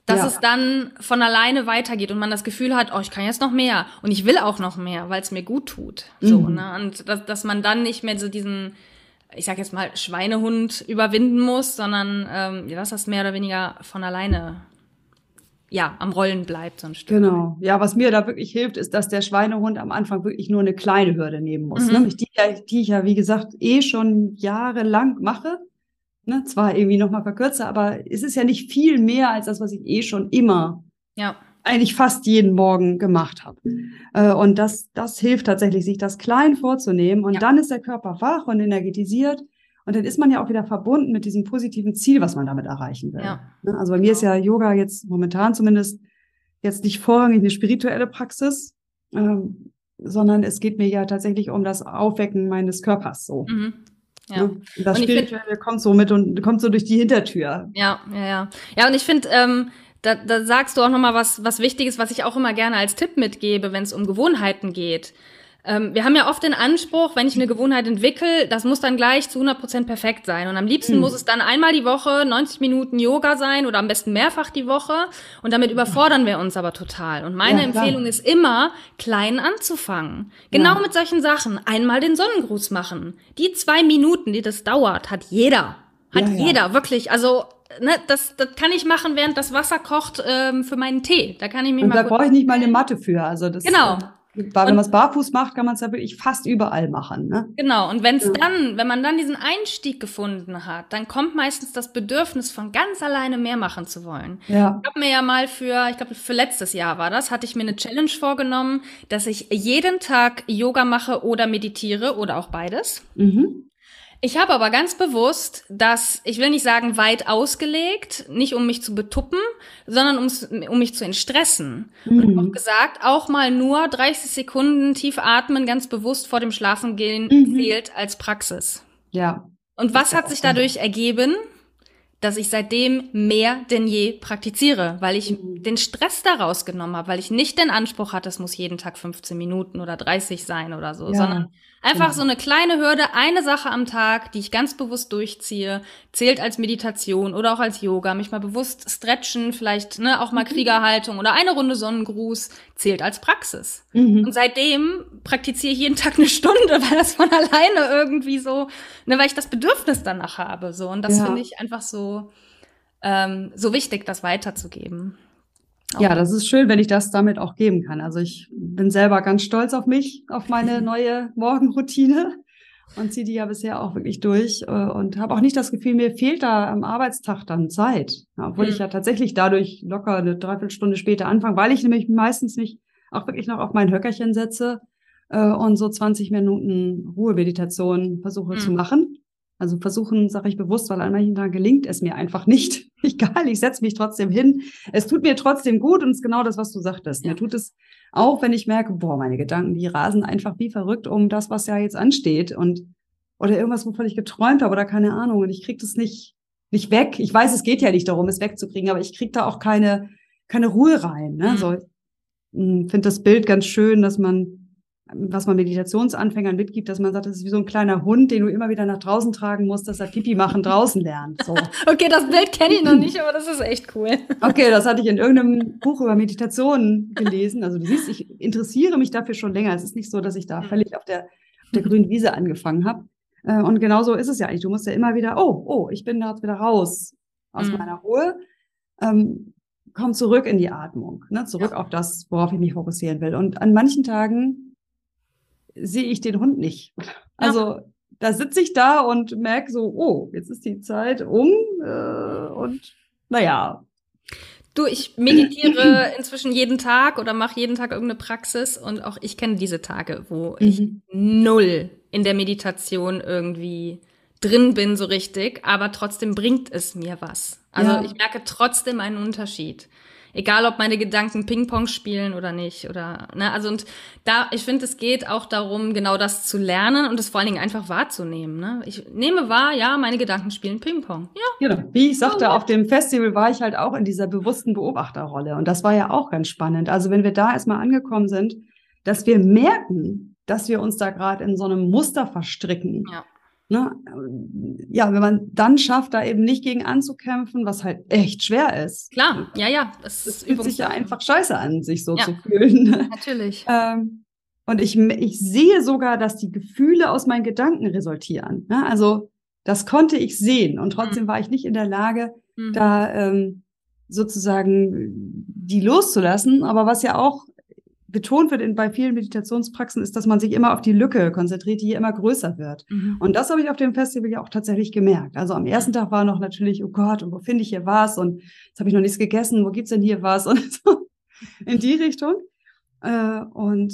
dass ja. es dann von alleine weitergeht und man das Gefühl hat, oh, ich kann jetzt noch mehr und ich will auch noch mehr, weil es mir gut tut. Mhm. So, ne? Und dass, dass man dann nicht mehr so diesen, ich sag jetzt mal, Schweinehund überwinden muss, sondern ähm, dass das mehr oder weniger von alleine ja, am Rollen bleibt so ein Stück. Genau. Ja, was mir da wirklich hilft, ist, dass der Schweinehund am Anfang wirklich nur eine kleine Hürde nehmen muss. Mhm. Nämlich die, die ich ja, wie gesagt, eh schon jahrelang mache ne, zwar irgendwie nochmal verkürze, aber es ist ja nicht viel mehr als das, was ich eh schon immer ja. eigentlich fast jeden Morgen gemacht habe. Äh, und das, das hilft tatsächlich, sich das klein vorzunehmen. Und ja. dann ist der Körper wach und energetisiert. Und dann ist man ja auch wieder verbunden mit diesem positiven Ziel, was man damit erreichen will. Ja. Ne, also bei mir ist ja Yoga jetzt momentan zumindest jetzt nicht vorrangig eine spirituelle Praxis, ähm, sondern es geht mir ja tatsächlich um das Aufwecken meines Körpers so. Mhm. Ja. Ne? Das Spirituelle kommt so mit und kommt so durch die Hintertür. Ja, ja, ja. Ja, und ich finde, ähm, da, da sagst du auch nochmal was, was Wichtiges, was ich auch immer gerne als Tipp mitgebe, wenn es um Gewohnheiten geht. Ähm, wir haben ja oft den Anspruch, wenn ich eine Gewohnheit entwickle, das muss dann gleich zu 100 Prozent perfekt sein. Und am liebsten mhm. muss es dann einmal die Woche 90 Minuten Yoga sein oder am besten mehrfach die Woche. Und damit überfordern wir uns aber total. Und meine ja, Empfehlung ist immer, klein anzufangen. Genau ja. mit solchen Sachen. Einmal den Sonnengruß machen. Die zwei Minuten, die das dauert, hat jeder. Hat ja, jeder, wirklich. Also ne, das, das kann ich machen, während das Wasser kocht ähm, für meinen Tee. Da kann ich mich Und mal. Da brauche ich nicht mal eine Matte für. Also das genau. Weil wenn man es barfuß macht, kann man es ja wirklich fast überall machen. Ne? Genau, und wenn es ja. dann, wenn man dann diesen Einstieg gefunden hat, dann kommt meistens das Bedürfnis, von ganz alleine mehr machen zu wollen. Ja. Ich habe mir ja mal für, ich glaube für letztes Jahr war das, hatte ich mir eine Challenge vorgenommen, dass ich jeden Tag Yoga mache oder meditiere oder auch beides. Mhm. Ich habe aber ganz bewusst das, ich will nicht sagen weit ausgelegt, nicht um mich zu betuppen, sondern um mich zu entstressen. Mhm. Und habe gesagt, auch mal nur 30 Sekunden tief atmen, ganz bewusst vor dem Schlafengehen mhm. zählt als Praxis. Ja. Und was hat sich dadurch ergeben? dass ich seitdem mehr denn je praktiziere, weil ich mhm. den Stress daraus genommen habe, weil ich nicht den Anspruch hatte, es muss jeden Tag 15 Minuten oder 30 sein oder so, ja. sondern Einfach genau. so eine kleine Hürde, eine Sache am Tag, die ich ganz bewusst durchziehe, zählt als Meditation oder auch als Yoga. Mich mal bewusst stretchen, vielleicht ne, auch mal mhm. Kriegerhaltung oder eine Runde Sonnengruß, zählt als Praxis. Mhm. Und seitdem praktiziere ich jeden Tag eine Stunde, weil das von alleine irgendwie so, ne, weil ich das Bedürfnis danach habe. So. Und das ja. finde ich einfach so, ähm, so wichtig, das weiterzugeben. Ja, das ist schön, wenn ich das damit auch geben kann. Also ich bin selber ganz stolz auf mich, auf meine neue Morgenroutine und ziehe die ja bisher auch wirklich durch äh, und habe auch nicht das Gefühl, mir fehlt da am Arbeitstag dann Zeit, obwohl mhm. ich ja tatsächlich dadurch locker eine Dreiviertelstunde später anfange, weil ich nämlich meistens mich auch wirklich noch auf mein Höckerchen setze äh, und so 20 Minuten Ruhemeditation versuche mhm. zu machen. Also versuchen, sage ich bewusst, weil an manchen Tagen gelingt es mir einfach nicht. Egal, ich setze mich trotzdem hin. Es tut mir trotzdem gut und es ist genau das, was du sagtest. Mir tut es auch, wenn ich merke, boah, meine Gedanken, die rasen einfach wie verrückt um das, was ja jetzt ansteht und oder irgendwas, wovon ich geträumt habe oder keine Ahnung und ich kriege das nicht nicht weg. Ich weiß, es geht ja nicht darum, es wegzukriegen, aber ich kriege da auch keine keine Ruhe rein. Ne? Mhm. So, hm, finde das Bild ganz schön, dass man was man Meditationsanfängern mitgibt, dass man sagt, das ist wie so ein kleiner Hund, den du immer wieder nach draußen tragen musst, dass er Pipi machen draußen lernt. So. okay, das Bild kenne ich noch nicht, aber das ist echt cool. okay, das hatte ich in irgendeinem Buch über Meditation gelesen. Also du siehst, ich interessiere mich dafür schon länger. Es ist nicht so, dass ich da völlig auf der, auf der grünen Wiese angefangen habe. Äh, und genauso ist es ja eigentlich. Du musst ja immer wieder, oh, oh, ich bin da jetzt wieder raus aus mhm. meiner Ruhe. Ähm, komm zurück in die Atmung, ne? zurück ja. auf das, worauf ich mich fokussieren will. Und an manchen Tagen sehe ich den Hund nicht. Also ja. da sitze ich da und merke so, oh, jetzt ist die Zeit um äh, und naja. Du, ich meditiere inzwischen jeden Tag oder mache jeden Tag irgendeine Praxis und auch ich kenne diese Tage, wo mhm. ich null in der Meditation irgendwie drin bin so richtig, aber trotzdem bringt es mir was. Also ja. ich merke trotzdem einen Unterschied egal ob meine Gedanken Ping-Pong spielen oder nicht oder ne, also und da ich finde es geht auch darum genau das zu lernen und es vor allen Dingen einfach wahrzunehmen, ne? Ich nehme wahr, ja, meine Gedanken spielen Ping-Pong. Ja. Genau. Wie ich sagte, oh, auf dem Festival war ich halt auch in dieser bewussten Beobachterrolle und das war ja auch ganz spannend. Also wenn wir da erstmal angekommen sind, dass wir merken, dass wir uns da gerade in so einem Muster verstricken. Ja Ne? Ja, wenn man dann schafft, da eben nicht gegen anzukämpfen, was halt echt schwer ist. Klar, ja, ja. Das, das fühlt sich ja einfach scheiße an, sich so ja, zu fühlen. Natürlich. ähm, und ich, ich sehe sogar, dass die Gefühle aus meinen Gedanken resultieren. Ne? Also das konnte ich sehen und trotzdem mhm. war ich nicht in der Lage, mhm. da ähm, sozusagen die loszulassen. Aber was ja auch betont wird in, bei vielen Meditationspraxen, ist, dass man sich immer auf die Lücke konzentriert, die hier immer größer wird. Mhm. Und das habe ich auf dem Festival ja auch tatsächlich gemerkt. Also am ersten Tag war noch natürlich, oh Gott, und wo finde ich hier was? Und jetzt habe ich noch nichts gegessen, wo gibt's denn hier was? Und so in die Richtung. Äh, und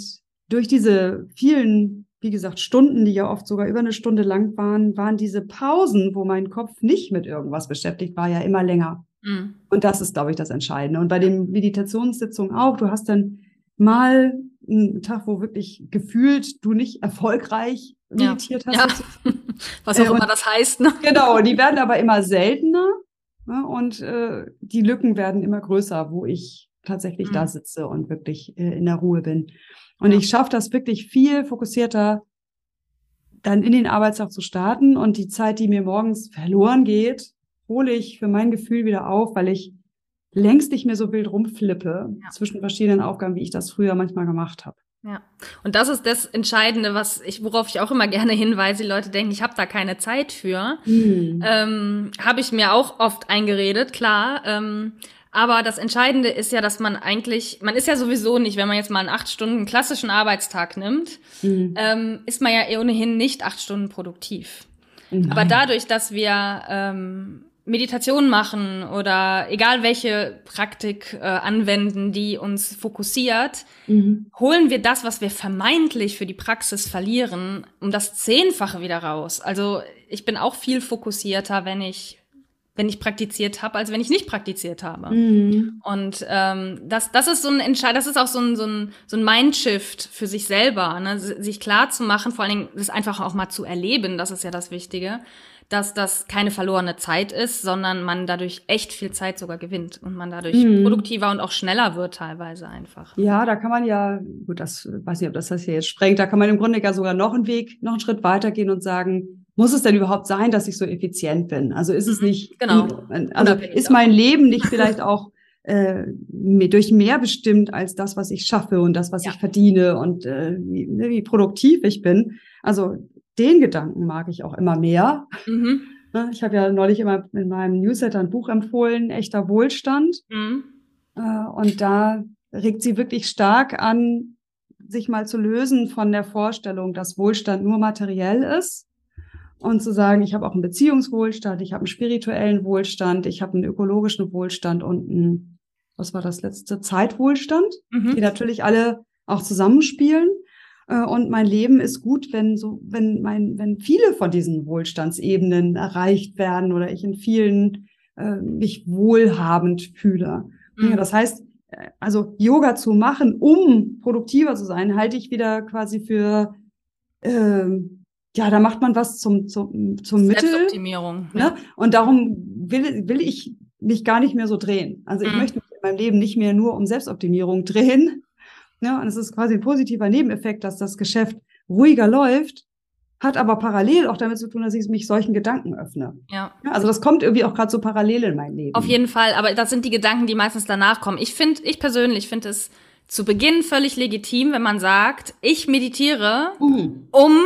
durch diese vielen, wie gesagt, Stunden, die ja oft sogar über eine Stunde lang waren, waren diese Pausen, wo mein Kopf nicht mit irgendwas beschäftigt war, ja immer länger. Mhm. Und das ist, glaube ich, das Entscheidende. Und bei den Meditationssitzungen auch, du hast dann mal einen Tag, wo wirklich gefühlt du nicht erfolgreich meditiert ja. hast. Ja. Was auch äh, immer das heißt. Ne? Genau, die werden aber immer seltener ne? und äh, die Lücken werden immer größer, wo ich tatsächlich mhm. da sitze und wirklich äh, in der Ruhe bin. Und ja. ich schaffe das wirklich viel fokussierter dann in den Arbeitstag zu starten und die Zeit, die mir morgens verloren geht, hole ich für mein Gefühl wieder auf, weil ich längst nicht mehr so wild rumflippe ja. zwischen verschiedenen Aufgaben, wie ich das früher manchmal gemacht habe. Ja, und das ist das Entscheidende, was ich, worauf ich auch immer gerne hinweise. Die Leute denken, ich habe da keine Zeit für. Mhm. Ähm, habe ich mir auch oft eingeredet, klar. Ähm, aber das Entscheidende ist ja, dass man eigentlich, man ist ja sowieso nicht, wenn man jetzt mal einen acht Stunden klassischen Arbeitstag nimmt, mhm. ähm, ist man ja ohnehin nicht acht Stunden produktiv. Nein. Aber dadurch, dass wir ähm, Meditation machen oder egal welche Praktik äh, anwenden, die uns fokussiert, mhm. holen wir das, was wir vermeintlich für die Praxis verlieren, um das Zehnfache wieder raus. Also ich bin auch viel fokussierter, wenn ich wenn ich praktiziert habe, als wenn ich nicht praktiziert habe. Mhm. Und ähm, das, das ist so ein Entscheid, das ist auch so ein, so ein, so ein Mindshift für sich selber, ne? sich klar zu machen, vor allen Dingen das einfach auch mal zu erleben, das ist ja das Wichtige dass das keine verlorene Zeit ist, sondern man dadurch echt viel Zeit sogar gewinnt und man dadurch mhm. produktiver und auch schneller wird teilweise einfach. Ja, da kann man ja, gut, das weiß nicht, ob das das hier jetzt sprengt, da kann man im Grunde ja sogar noch einen Weg, noch einen Schritt weitergehen und sagen, muss es denn überhaupt sein, dass ich so effizient bin? Also ist es mhm. nicht, genau. also ist mein Leben nicht vielleicht auch äh, durch mehr bestimmt als das, was ich schaffe und das, was ja. ich verdiene und äh, wie, ne, wie produktiv ich bin. Also den Gedanken mag ich auch immer mehr. Mhm. Ne, ich habe ja neulich immer in meinem Newsletter ein Buch empfohlen, Echter Wohlstand. Mhm. Äh, und da regt sie wirklich stark an, sich mal zu lösen von der Vorstellung, dass Wohlstand nur materiell ist und zu sagen, ich habe auch einen Beziehungswohlstand, ich habe einen spirituellen Wohlstand, ich habe einen ökologischen Wohlstand und einen, was war das letzte, Zeitwohlstand, mhm. die natürlich alle auch zusammenspielen. Äh, und mein Leben ist gut, wenn so, wenn mein, wenn viele von diesen Wohlstandsebenen erreicht werden oder ich in vielen äh, mich wohlhabend fühle. Mhm. Das heißt, äh, also Yoga zu machen, um produktiver zu sein, halte ich wieder quasi für äh, ja, da macht man was zum zum zum Mittel. Selbstoptimierung. Ne? Ja. Und darum will will ich mich gar nicht mehr so drehen. Also ich mhm. möchte mich in meinem Leben nicht mehr nur um Selbstoptimierung drehen, Ja, und es ist quasi ein positiver Nebeneffekt, dass das Geschäft ruhiger läuft, hat aber parallel auch damit zu tun, dass ich mich solchen Gedanken öffne. Ja. ja also das kommt irgendwie auch gerade so parallel in mein Leben. Auf jeden Fall, aber das sind die Gedanken, die meistens danach kommen. Ich finde, ich persönlich finde es zu Beginn völlig legitim, wenn man sagt, ich meditiere, mhm. um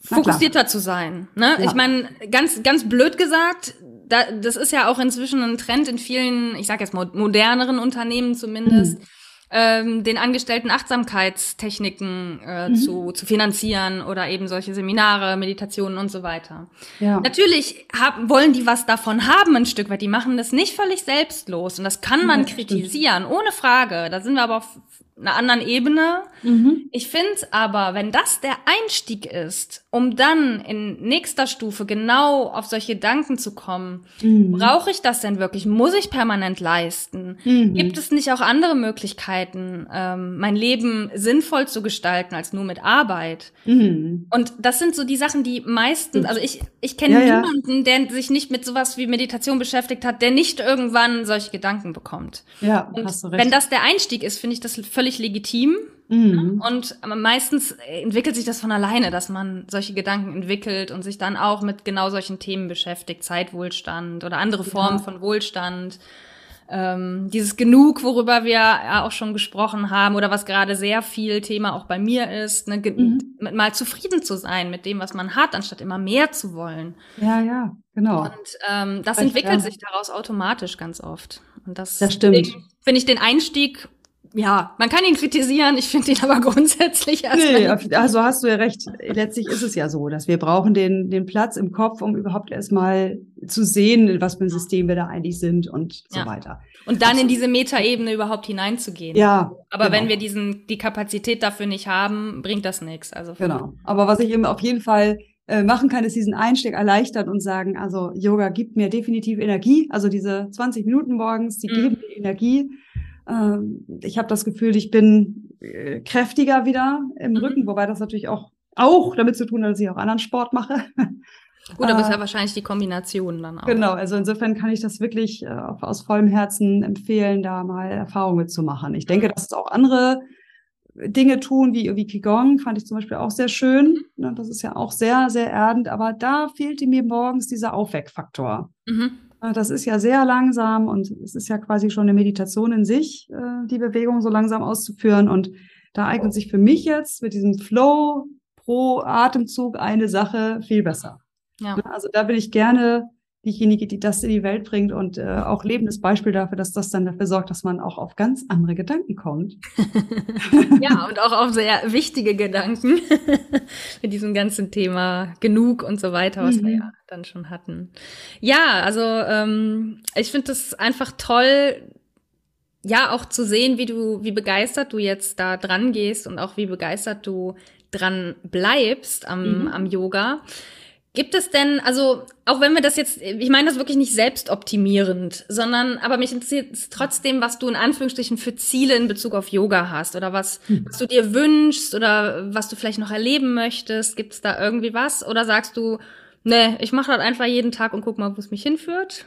fokussierter zu sein. Ne? Ja. Ich meine, ganz, ganz blöd gesagt, da, das ist ja auch inzwischen ein Trend in vielen, ich sage jetzt mal moderneren Unternehmen zumindest. Mhm ähm, den Angestellten Achtsamkeitstechniken äh, mhm. zu, zu finanzieren oder eben solche Seminare, Meditationen und so weiter. Ja. Natürlich hab, wollen die was davon haben, ein Stück weit. Die machen das nicht völlig selbstlos und das kann man ja, kritisieren, stimmt. ohne Frage. Da sind wir aber auf einer anderen Ebene. Mhm. Ich finde aber, wenn das der Einstieg ist, um dann in nächster Stufe genau auf solche Gedanken zu kommen, mhm. brauche ich das denn wirklich? Muss ich permanent leisten? Mhm. Gibt es nicht auch andere Möglichkeiten, ähm, mein Leben sinnvoll zu gestalten als nur mit Arbeit? Mhm. Und das sind so die Sachen, die meistens, also ich, ich kenne ja, niemanden, der sich nicht mit sowas wie Meditation beschäftigt hat, der nicht irgendwann solche Gedanken bekommt. Ja, Und hast du recht. Wenn das der Einstieg ist, finde ich das völlig legitim. Mhm. Und meistens entwickelt sich das von alleine, dass man solche Gedanken entwickelt und sich dann auch mit genau solchen Themen beschäftigt, Zeitwohlstand oder andere Formen von Wohlstand. Ähm, dieses Genug, worüber wir ja auch schon gesprochen haben, oder was gerade sehr viel Thema auch bei mir ist, ne, mhm. mal zufrieden zu sein mit dem, was man hat, anstatt immer mehr zu wollen. Ja, ja, genau. Und ähm, das Vielleicht, entwickelt ja. sich daraus automatisch ganz oft. Und das, das stimmt. Finde ich den Einstieg ja, man kann ihn kritisieren, ich finde ihn aber grundsätzlich erstmal. Nee, also hast du ja recht. Letztlich ist es ja so, dass wir brauchen den, den Platz im Kopf, um überhaupt erstmal zu sehen, in was für ein System wir da eigentlich sind und ja. so weiter. Und dann also, in diese Metaebene überhaupt hineinzugehen. Ja. Aber genau. wenn wir diesen, die Kapazität dafür nicht haben, bringt das nichts. Also genau. Aber was ich eben auf jeden Fall äh, machen kann, ist diesen Einstieg erleichtern und sagen, also Yoga gibt mir definitiv Energie. Also diese 20 Minuten morgens, die mhm. geben mir Energie ich habe das Gefühl, ich bin äh, kräftiger wieder im mhm. Rücken, wobei das natürlich auch, auch damit zu tun hat, dass ich auch anderen Sport mache. Gut, aber es ist ja äh, wahrscheinlich die Kombination dann auch. Genau, also insofern kann ich das wirklich äh, aus vollem Herzen empfehlen, da mal Erfahrungen mitzumachen. Ich denke, dass es auch andere Dinge tun, wie, wie Qigong, fand ich zum Beispiel auch sehr schön. Ne, das ist ja auch sehr, sehr erdend, aber da fehlte mir morgens dieser Aufweckfaktor. Mhm. Äh, das ist ja sehr langsam und es ist ja quasi schon eine Meditation in sich, äh, die Bewegung so langsam auszuführen. Und da eignet sich für mich jetzt mit diesem Flow pro Atemzug eine Sache viel besser. Ja. Ne, also da bin ich gerne diejenige, die das in die Welt bringt und äh, auch lebendes Beispiel dafür, dass das dann dafür sorgt, dass man auch auf ganz andere Gedanken kommt. ja, und auch auf sehr wichtige Gedanken mit diesem ganzen Thema genug und so weiter, was mhm. wir ja dann schon hatten. Ja, also ähm, ich finde das einfach toll, ja, auch zu sehen, wie du, wie begeistert du jetzt da dran gehst und auch wie begeistert du dran bleibst am, mhm. am Yoga. Gibt es denn, also auch wenn wir das jetzt, ich meine das wirklich nicht selbstoptimierend, sondern aber mich interessiert trotzdem, was du in Anführungsstrichen für Ziele in Bezug auf Yoga hast oder was, hm. was du dir wünschst oder was du vielleicht noch erleben möchtest. Gibt es da irgendwie was? Oder sagst du, ne, ich mache das einfach jeden Tag und guck mal, wo es mich hinführt?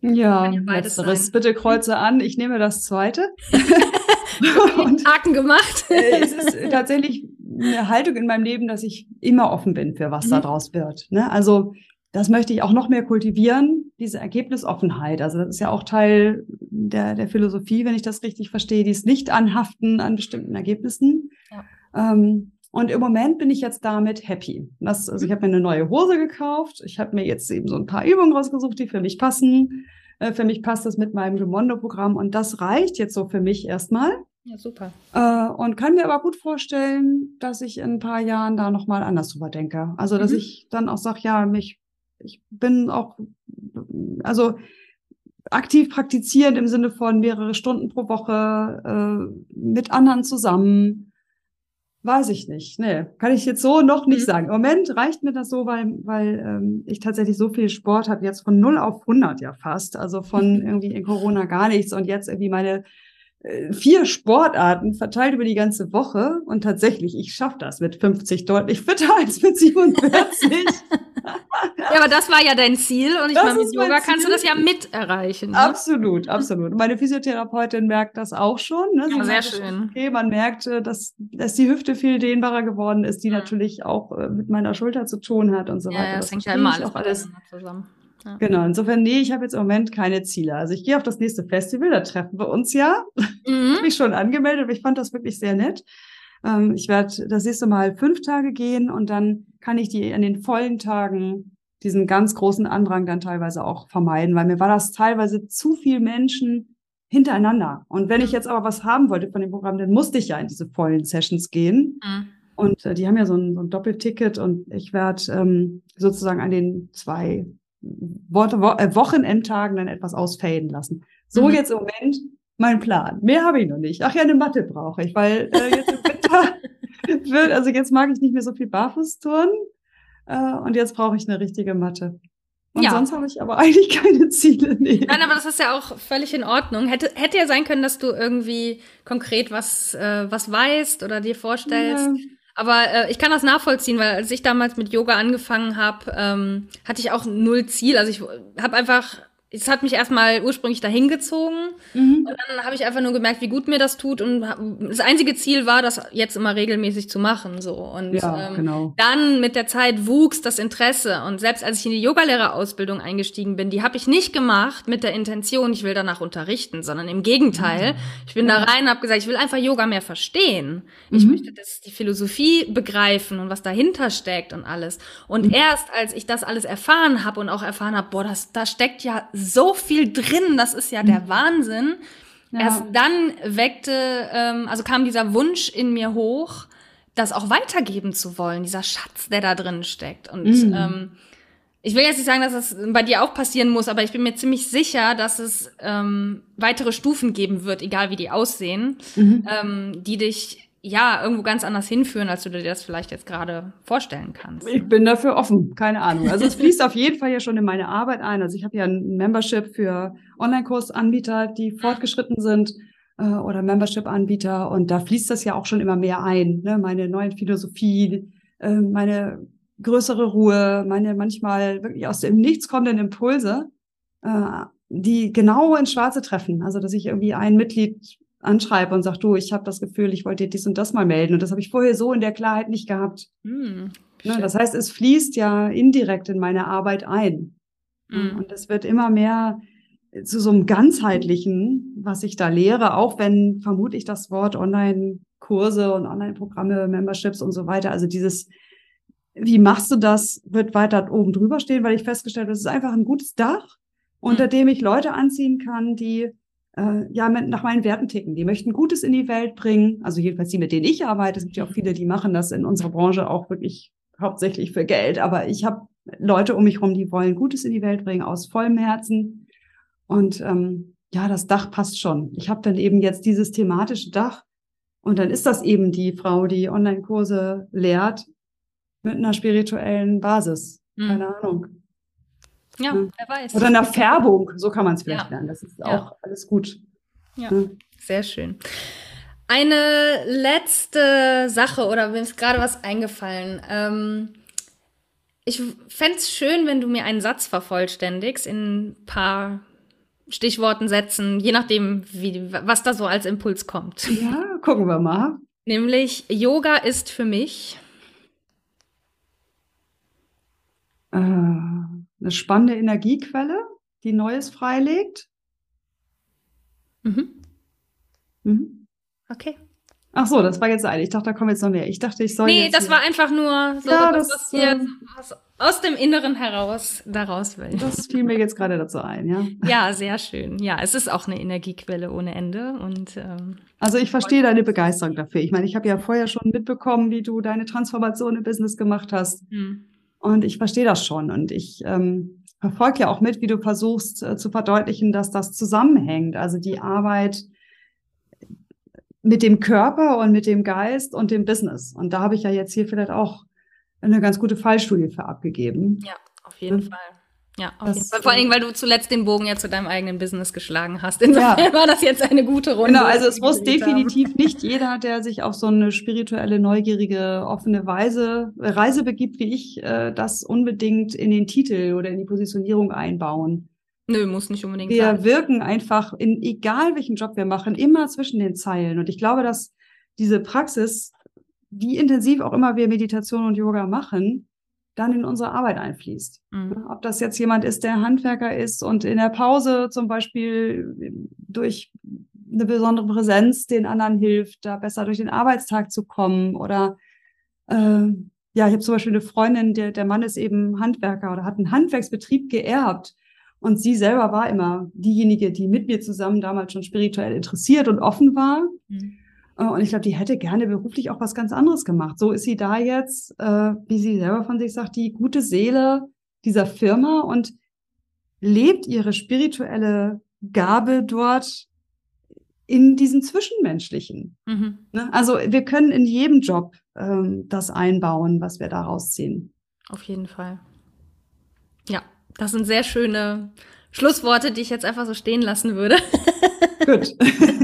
Ja, letzteres. Bitte kreuze an. Ich nehme das zweite. und Haken gemacht. Äh, es ist tatsächlich eine Haltung in meinem Leben, dass ich immer offen bin für was mhm. da draus wird. Ne? Also das möchte ich auch noch mehr kultivieren, diese Ergebnisoffenheit. Also das ist ja auch Teil der, der Philosophie, wenn ich das richtig verstehe, dieses Nicht-Anhaften an bestimmten Ergebnissen. Ja. Ähm, und im Moment bin ich jetzt damit happy. Das, also ich habe mir eine neue Hose gekauft. Ich habe mir jetzt eben so ein paar Übungen rausgesucht, die für mich passen. Äh, für mich passt das mit meinem Gemondo-Programm und das reicht jetzt so für mich erstmal. Ja, super. Äh, und kann mir aber gut vorstellen, dass ich in ein paar Jahren da nochmal anders drüber denke. Also, dass mhm. ich dann auch sage, ja, mich, ich bin auch, also aktiv praktizierend im Sinne von mehrere Stunden pro Woche äh, mit anderen zusammen. Weiß ich nicht. Nee, kann ich jetzt so noch nicht mhm. sagen. Im Moment reicht mir das so, weil, weil ähm, ich tatsächlich so viel Sport habe, jetzt von 0 auf 100 ja fast. Also von irgendwie in Corona gar nichts und jetzt irgendwie meine äh, vier Sportarten verteilt über die ganze Woche und tatsächlich, ich schaffe das mit 50 deutlich fitter als mit 47. ja, aber das war ja dein Ziel und ich Das meine, mit Yoga kannst du das ja mit erreichen. Ne? Absolut, absolut. Meine Physiotherapeutin merkt das auch schon. Ne? Ja, sehr schön. Okay, man merkt, äh, dass, dass die Hüfte viel dehnbarer geworden ist, die Ja. natürlich auch äh, mit meiner Schulter zu tun hat und so weiter. ja, das hängt ja immer ich alles, auch alles. zusammen. Ja. Genau, insofern, nee, ich habe jetzt im Moment keine Ziele. Also ich gehe auf das nächste Festival, da treffen wir uns ja. Mhm. habe mich schon angemeldet, aber ich fand das wirklich sehr nett. Ähm, ich werde das nächste Mal fünf Tage gehen und dann kann ich die an den vollen Tagen diesen ganz großen Andrang dann teilweise auch vermeiden, weil mir war das teilweise zu viel Menschen hintereinander. Und wenn ich jetzt aber was haben wollte von dem Programm, dann musste ich ja in diese vollen Sessions gehen. Mhm. Und äh, die haben ja so ein, so ein Doppelticket und ich werde ähm, sozusagen an den zwei Wo Wo äh, Wochenendtagen dann etwas ausfaden lassen. So Mhm. jetzt im Moment mein Plan. Mehr habe ich noch nicht. Ach ja, eine Matte brauche ich, weil äh, jetzt wird, also jetzt mag ich nicht mehr so viel Barfußtouren äh, und jetzt brauche ich eine richtige Matte. Und Ja. sonst habe ich aber eigentlich keine Ziele. Nee. Nein, aber das ist ja auch völlig in Ordnung. Hätte, hätte ja sein können, dass du irgendwie konkret was, äh, was weißt oder dir vorstellst. Ja. Aber äh, ich kann das nachvollziehen, weil als ich damals mit Yoga angefangen habe, ähm, hatte ich auch null Ziel. Also ich habe einfach, es hat mich erstmal ursprünglich dahin gezogen Mhm. und dann habe ich einfach nur gemerkt, wie gut mir das tut und das einzige Ziel war, das jetzt immer regelmäßig zu machen. So und Ja, ähm, genau. dann mit der Zeit wuchs das Interesse und selbst als ich in die Yogalehrerausbildung eingestiegen bin, die habe ich nicht gemacht mit der Intention, ich will danach unterrichten, sondern im Gegenteil, ich bin da rein und habe gesagt, ich will einfach Yoga mehr verstehen. Ich Mhm. möchte das, die Philosophie begreifen und was dahinter steckt und alles. Und Mhm. erst als ich das alles erfahren habe und auch erfahren habe, boah, das, da steckt ja so viel drin, das ist ja der Wahnsinn. Ja. Erst dann weckte, ähm, also kam dieser Wunsch in mir hoch, das auch weitergeben zu wollen, dieser Schatz, der da drin steckt. Und Mhm. ähm, ich will jetzt nicht sagen, dass das bei dir auch passieren muss, aber ich bin mir ziemlich sicher, dass es ähm, weitere Stufen geben wird, egal wie die aussehen, Mhm. ähm, die dich ja irgendwo ganz anders hinführen, als du dir das vielleicht jetzt gerade vorstellen kannst. Ich bin dafür offen, keine Ahnung. Also es fließt auf jeden Fall ja schon in meine Arbeit ein. Also ich habe ja ein Membership für Online-Kursanbieter, die fortgeschritten sind äh, oder Membership-Anbieter und da fließt das ja auch schon immer mehr ein. Ne? Meine neuen Philosophie, äh, meine größere Ruhe, meine manchmal wirklich aus dem Nichts kommenden Impulse, äh, die genau ins Schwarze treffen. Also dass ich irgendwie ein Mitglied anschreibe und sage, du, ich habe das Gefühl, ich wollte dir dies und das mal melden und das habe ich vorher so in der Klarheit nicht gehabt. Hm, Ne, das heißt, es fließt ja indirekt in meine Arbeit ein. Mhm. Und es wird immer mehr zu so einem ganzheitlichen, was ich da lehre, auch wenn vermutlich das Wort Online-Kurse und Online-Programme, Memberships und so weiter, also dieses, wie machst du das, wird weiter oben drüber stehen, weil ich festgestellt habe, es ist einfach ein gutes Dach, unter dem ich Leute anziehen kann, die äh, ja mit, nach meinen Werten ticken. Die möchten Gutes in die Welt bringen, also jedenfalls die, mit denen ich arbeite. Es gibt ja auch viele, die machen das in unserer Branche auch wirklich hauptsächlich für Geld. Aber ich habe Leute um mich herum, die wollen Gutes in die Welt bringen aus vollem Herzen. Und ähm, ja, das Dach passt schon. Ich habe dann eben jetzt dieses thematische Dach und dann ist das eben die Frau, die Online-Kurse lehrt mit einer spirituellen Basis. Mhm. Keine Ahnung. Ja, Mhm. wer weiß. Oder einer Färbung, so kann man es vielleicht Ja. nennen. Das ist Ja. auch alles gut. Ja. Ja. Sehr schön. Eine letzte Sache oder mir ist gerade was eingefallen. Ähm, ich fände es schön, wenn du mir einen Satz vervollständigst in ein paar Stichworten, Sätzen, je nachdem, wie, was da so als Impuls kommt. Ja, gucken wir mal. Nämlich, Yoga ist für mich. Äh, eine spannende Energiequelle, die Neues freilegt. Mhm. Mhm. Okay. Ach so, das war jetzt ein. Ich dachte, da kommen jetzt noch mehr. Ich dachte, ich soll Nee, das war einfach nur so, Ja, das, was hier was aus dem Inneren heraus daraus will. Das fiel mir jetzt gerade dazu ein, ja. Ja, sehr schön. Ja, es ist auch eine Energiequelle ohne Ende und ähm, Also ich verstehe deine Begeisterung dafür. Ich meine, ich habe ja vorher schon mitbekommen, wie du deine Transformation im Business gemacht hast. hm. Und ich verstehe das schon. Und ich ähm, verfolge ja auch mit, wie du versuchst äh, zu verdeutlichen, dass das zusammenhängt. Also die Arbeit mit dem Körper und mit dem Geist und dem Business. Und da habe ich ja jetzt hier vielleicht auch eine ganz gute Fallstudie für abgegeben. Ja, auf jeden Mhm. Fall. Ja. Vor allem, weil du zuletzt den Bogen ja zu deinem eigenen Business geschlagen hast. Insofern ja. war das jetzt eine gute Runde. Genau, also es muss definitiv haben. nicht jeder, der sich auf so eine spirituelle, neugierige, offene Weise, Reise begibt, wie ich, äh, das unbedingt in den Titel oder in die Positionierung einbauen. Nö, muss nicht unbedingt wir sein. Wir wirken einfach in egal welchen Job wir machen, immer zwischen den Zeilen. Und ich glaube, dass diese Praxis, wie intensiv auch immer wir Meditation und Yoga machen, dann in unsere Arbeit einfließt. Mhm. Ob das jetzt jemand ist, der Handwerker ist und in der Pause zum Beispiel durch eine besondere Präsenz den anderen hilft, da besser durch den Arbeitstag zu kommen oder äh, ja, ich habe zum Beispiel eine Freundin, der, der Mann ist eben Handwerker oder hat einen Handwerksbetrieb geerbt. Und sie selber war immer diejenige, die mit mir zusammen damals schon spirituell interessiert und offen war. Mhm. Äh, und ich glaube, die hätte gerne beruflich auch was ganz anderes gemacht. So ist sie da jetzt, äh, wie sie selber von sich sagt, die gute Seele dieser Firma und lebt ihre spirituelle Gabe dort in diesem Zwischenmenschlichen. Mhm. Ne? Also wir können in jedem Job ähm, das einbauen, was wir daraus ziehen. Auf jeden Fall. Ja, das sind sehr schöne Schlussworte, die ich jetzt einfach so stehen lassen würde. Gut.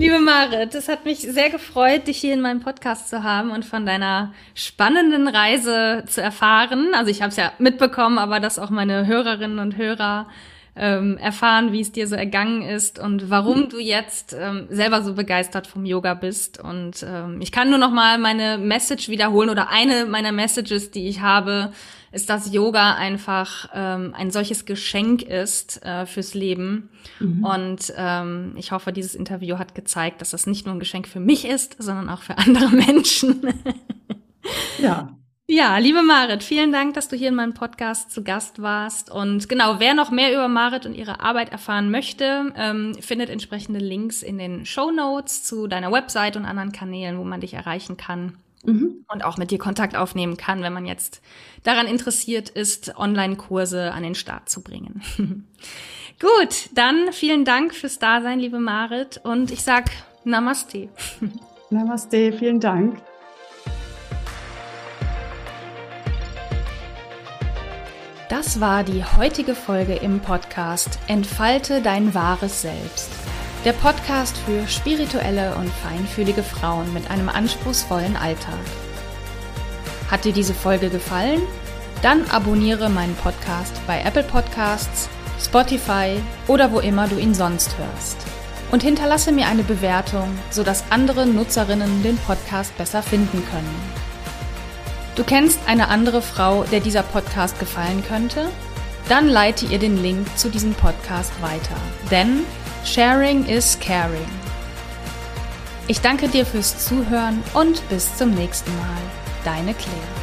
Liebe Marit, es hat mich sehr gefreut, dich hier in meinem Podcast zu haben und von deiner spannenden Reise zu erfahren. Also ich habe es ja mitbekommen, aber dass auch meine Hörerinnen und Hörer ähm, erfahren, wie es dir so ergangen ist und warum du jetzt ähm, selber so begeistert vom Yoga bist. Und ähm, ich kann nur noch mal meine Message wiederholen oder eine meiner Messages, die ich habe ist, dass Yoga einfach ähm, ein solches Geschenk ist äh, fürs Leben. Mhm. Und ähm, ich hoffe, dieses Interview hat gezeigt, dass das nicht nur ein Geschenk für mich ist, sondern auch für andere Menschen. ja. Ja, liebe Marit, vielen Dank, dass du hier in meinem Podcast zu Gast warst. Und genau, wer noch mehr über Marit und ihre Arbeit erfahren möchte, ähm, findet entsprechende Links in den Show Notes zu deiner Website und anderen Kanälen, wo man dich erreichen kann mhm. und auch mit dir Kontakt aufnehmen kann, wenn man jetzt daran interessiert ist, Online-Kurse an den Start zu bringen. Gut, dann vielen Dank fürs Dasein, liebe Marit, und ich sag Namaste. Namaste, vielen Dank. Das war die heutige Folge im Podcast Entfalte dein wahres Selbst. Der Podcast für spirituelle und feinfühlige Frauen mit einem anspruchsvollen Alltag. Hat dir diese Folge gefallen? Dann abonniere meinen Podcast bei Apple Podcasts, Spotify oder wo immer du ihn sonst hörst. Und hinterlasse mir eine Bewertung, sodass andere Nutzerinnen den Podcast besser finden können. Du kennst eine andere Frau, der dieser Podcast gefallen könnte? Dann leite ihr den Link zu diesem Podcast weiter. Denn Sharing is caring. Ich danke dir fürs Zuhören und bis zum nächsten Mal. Deine Claire.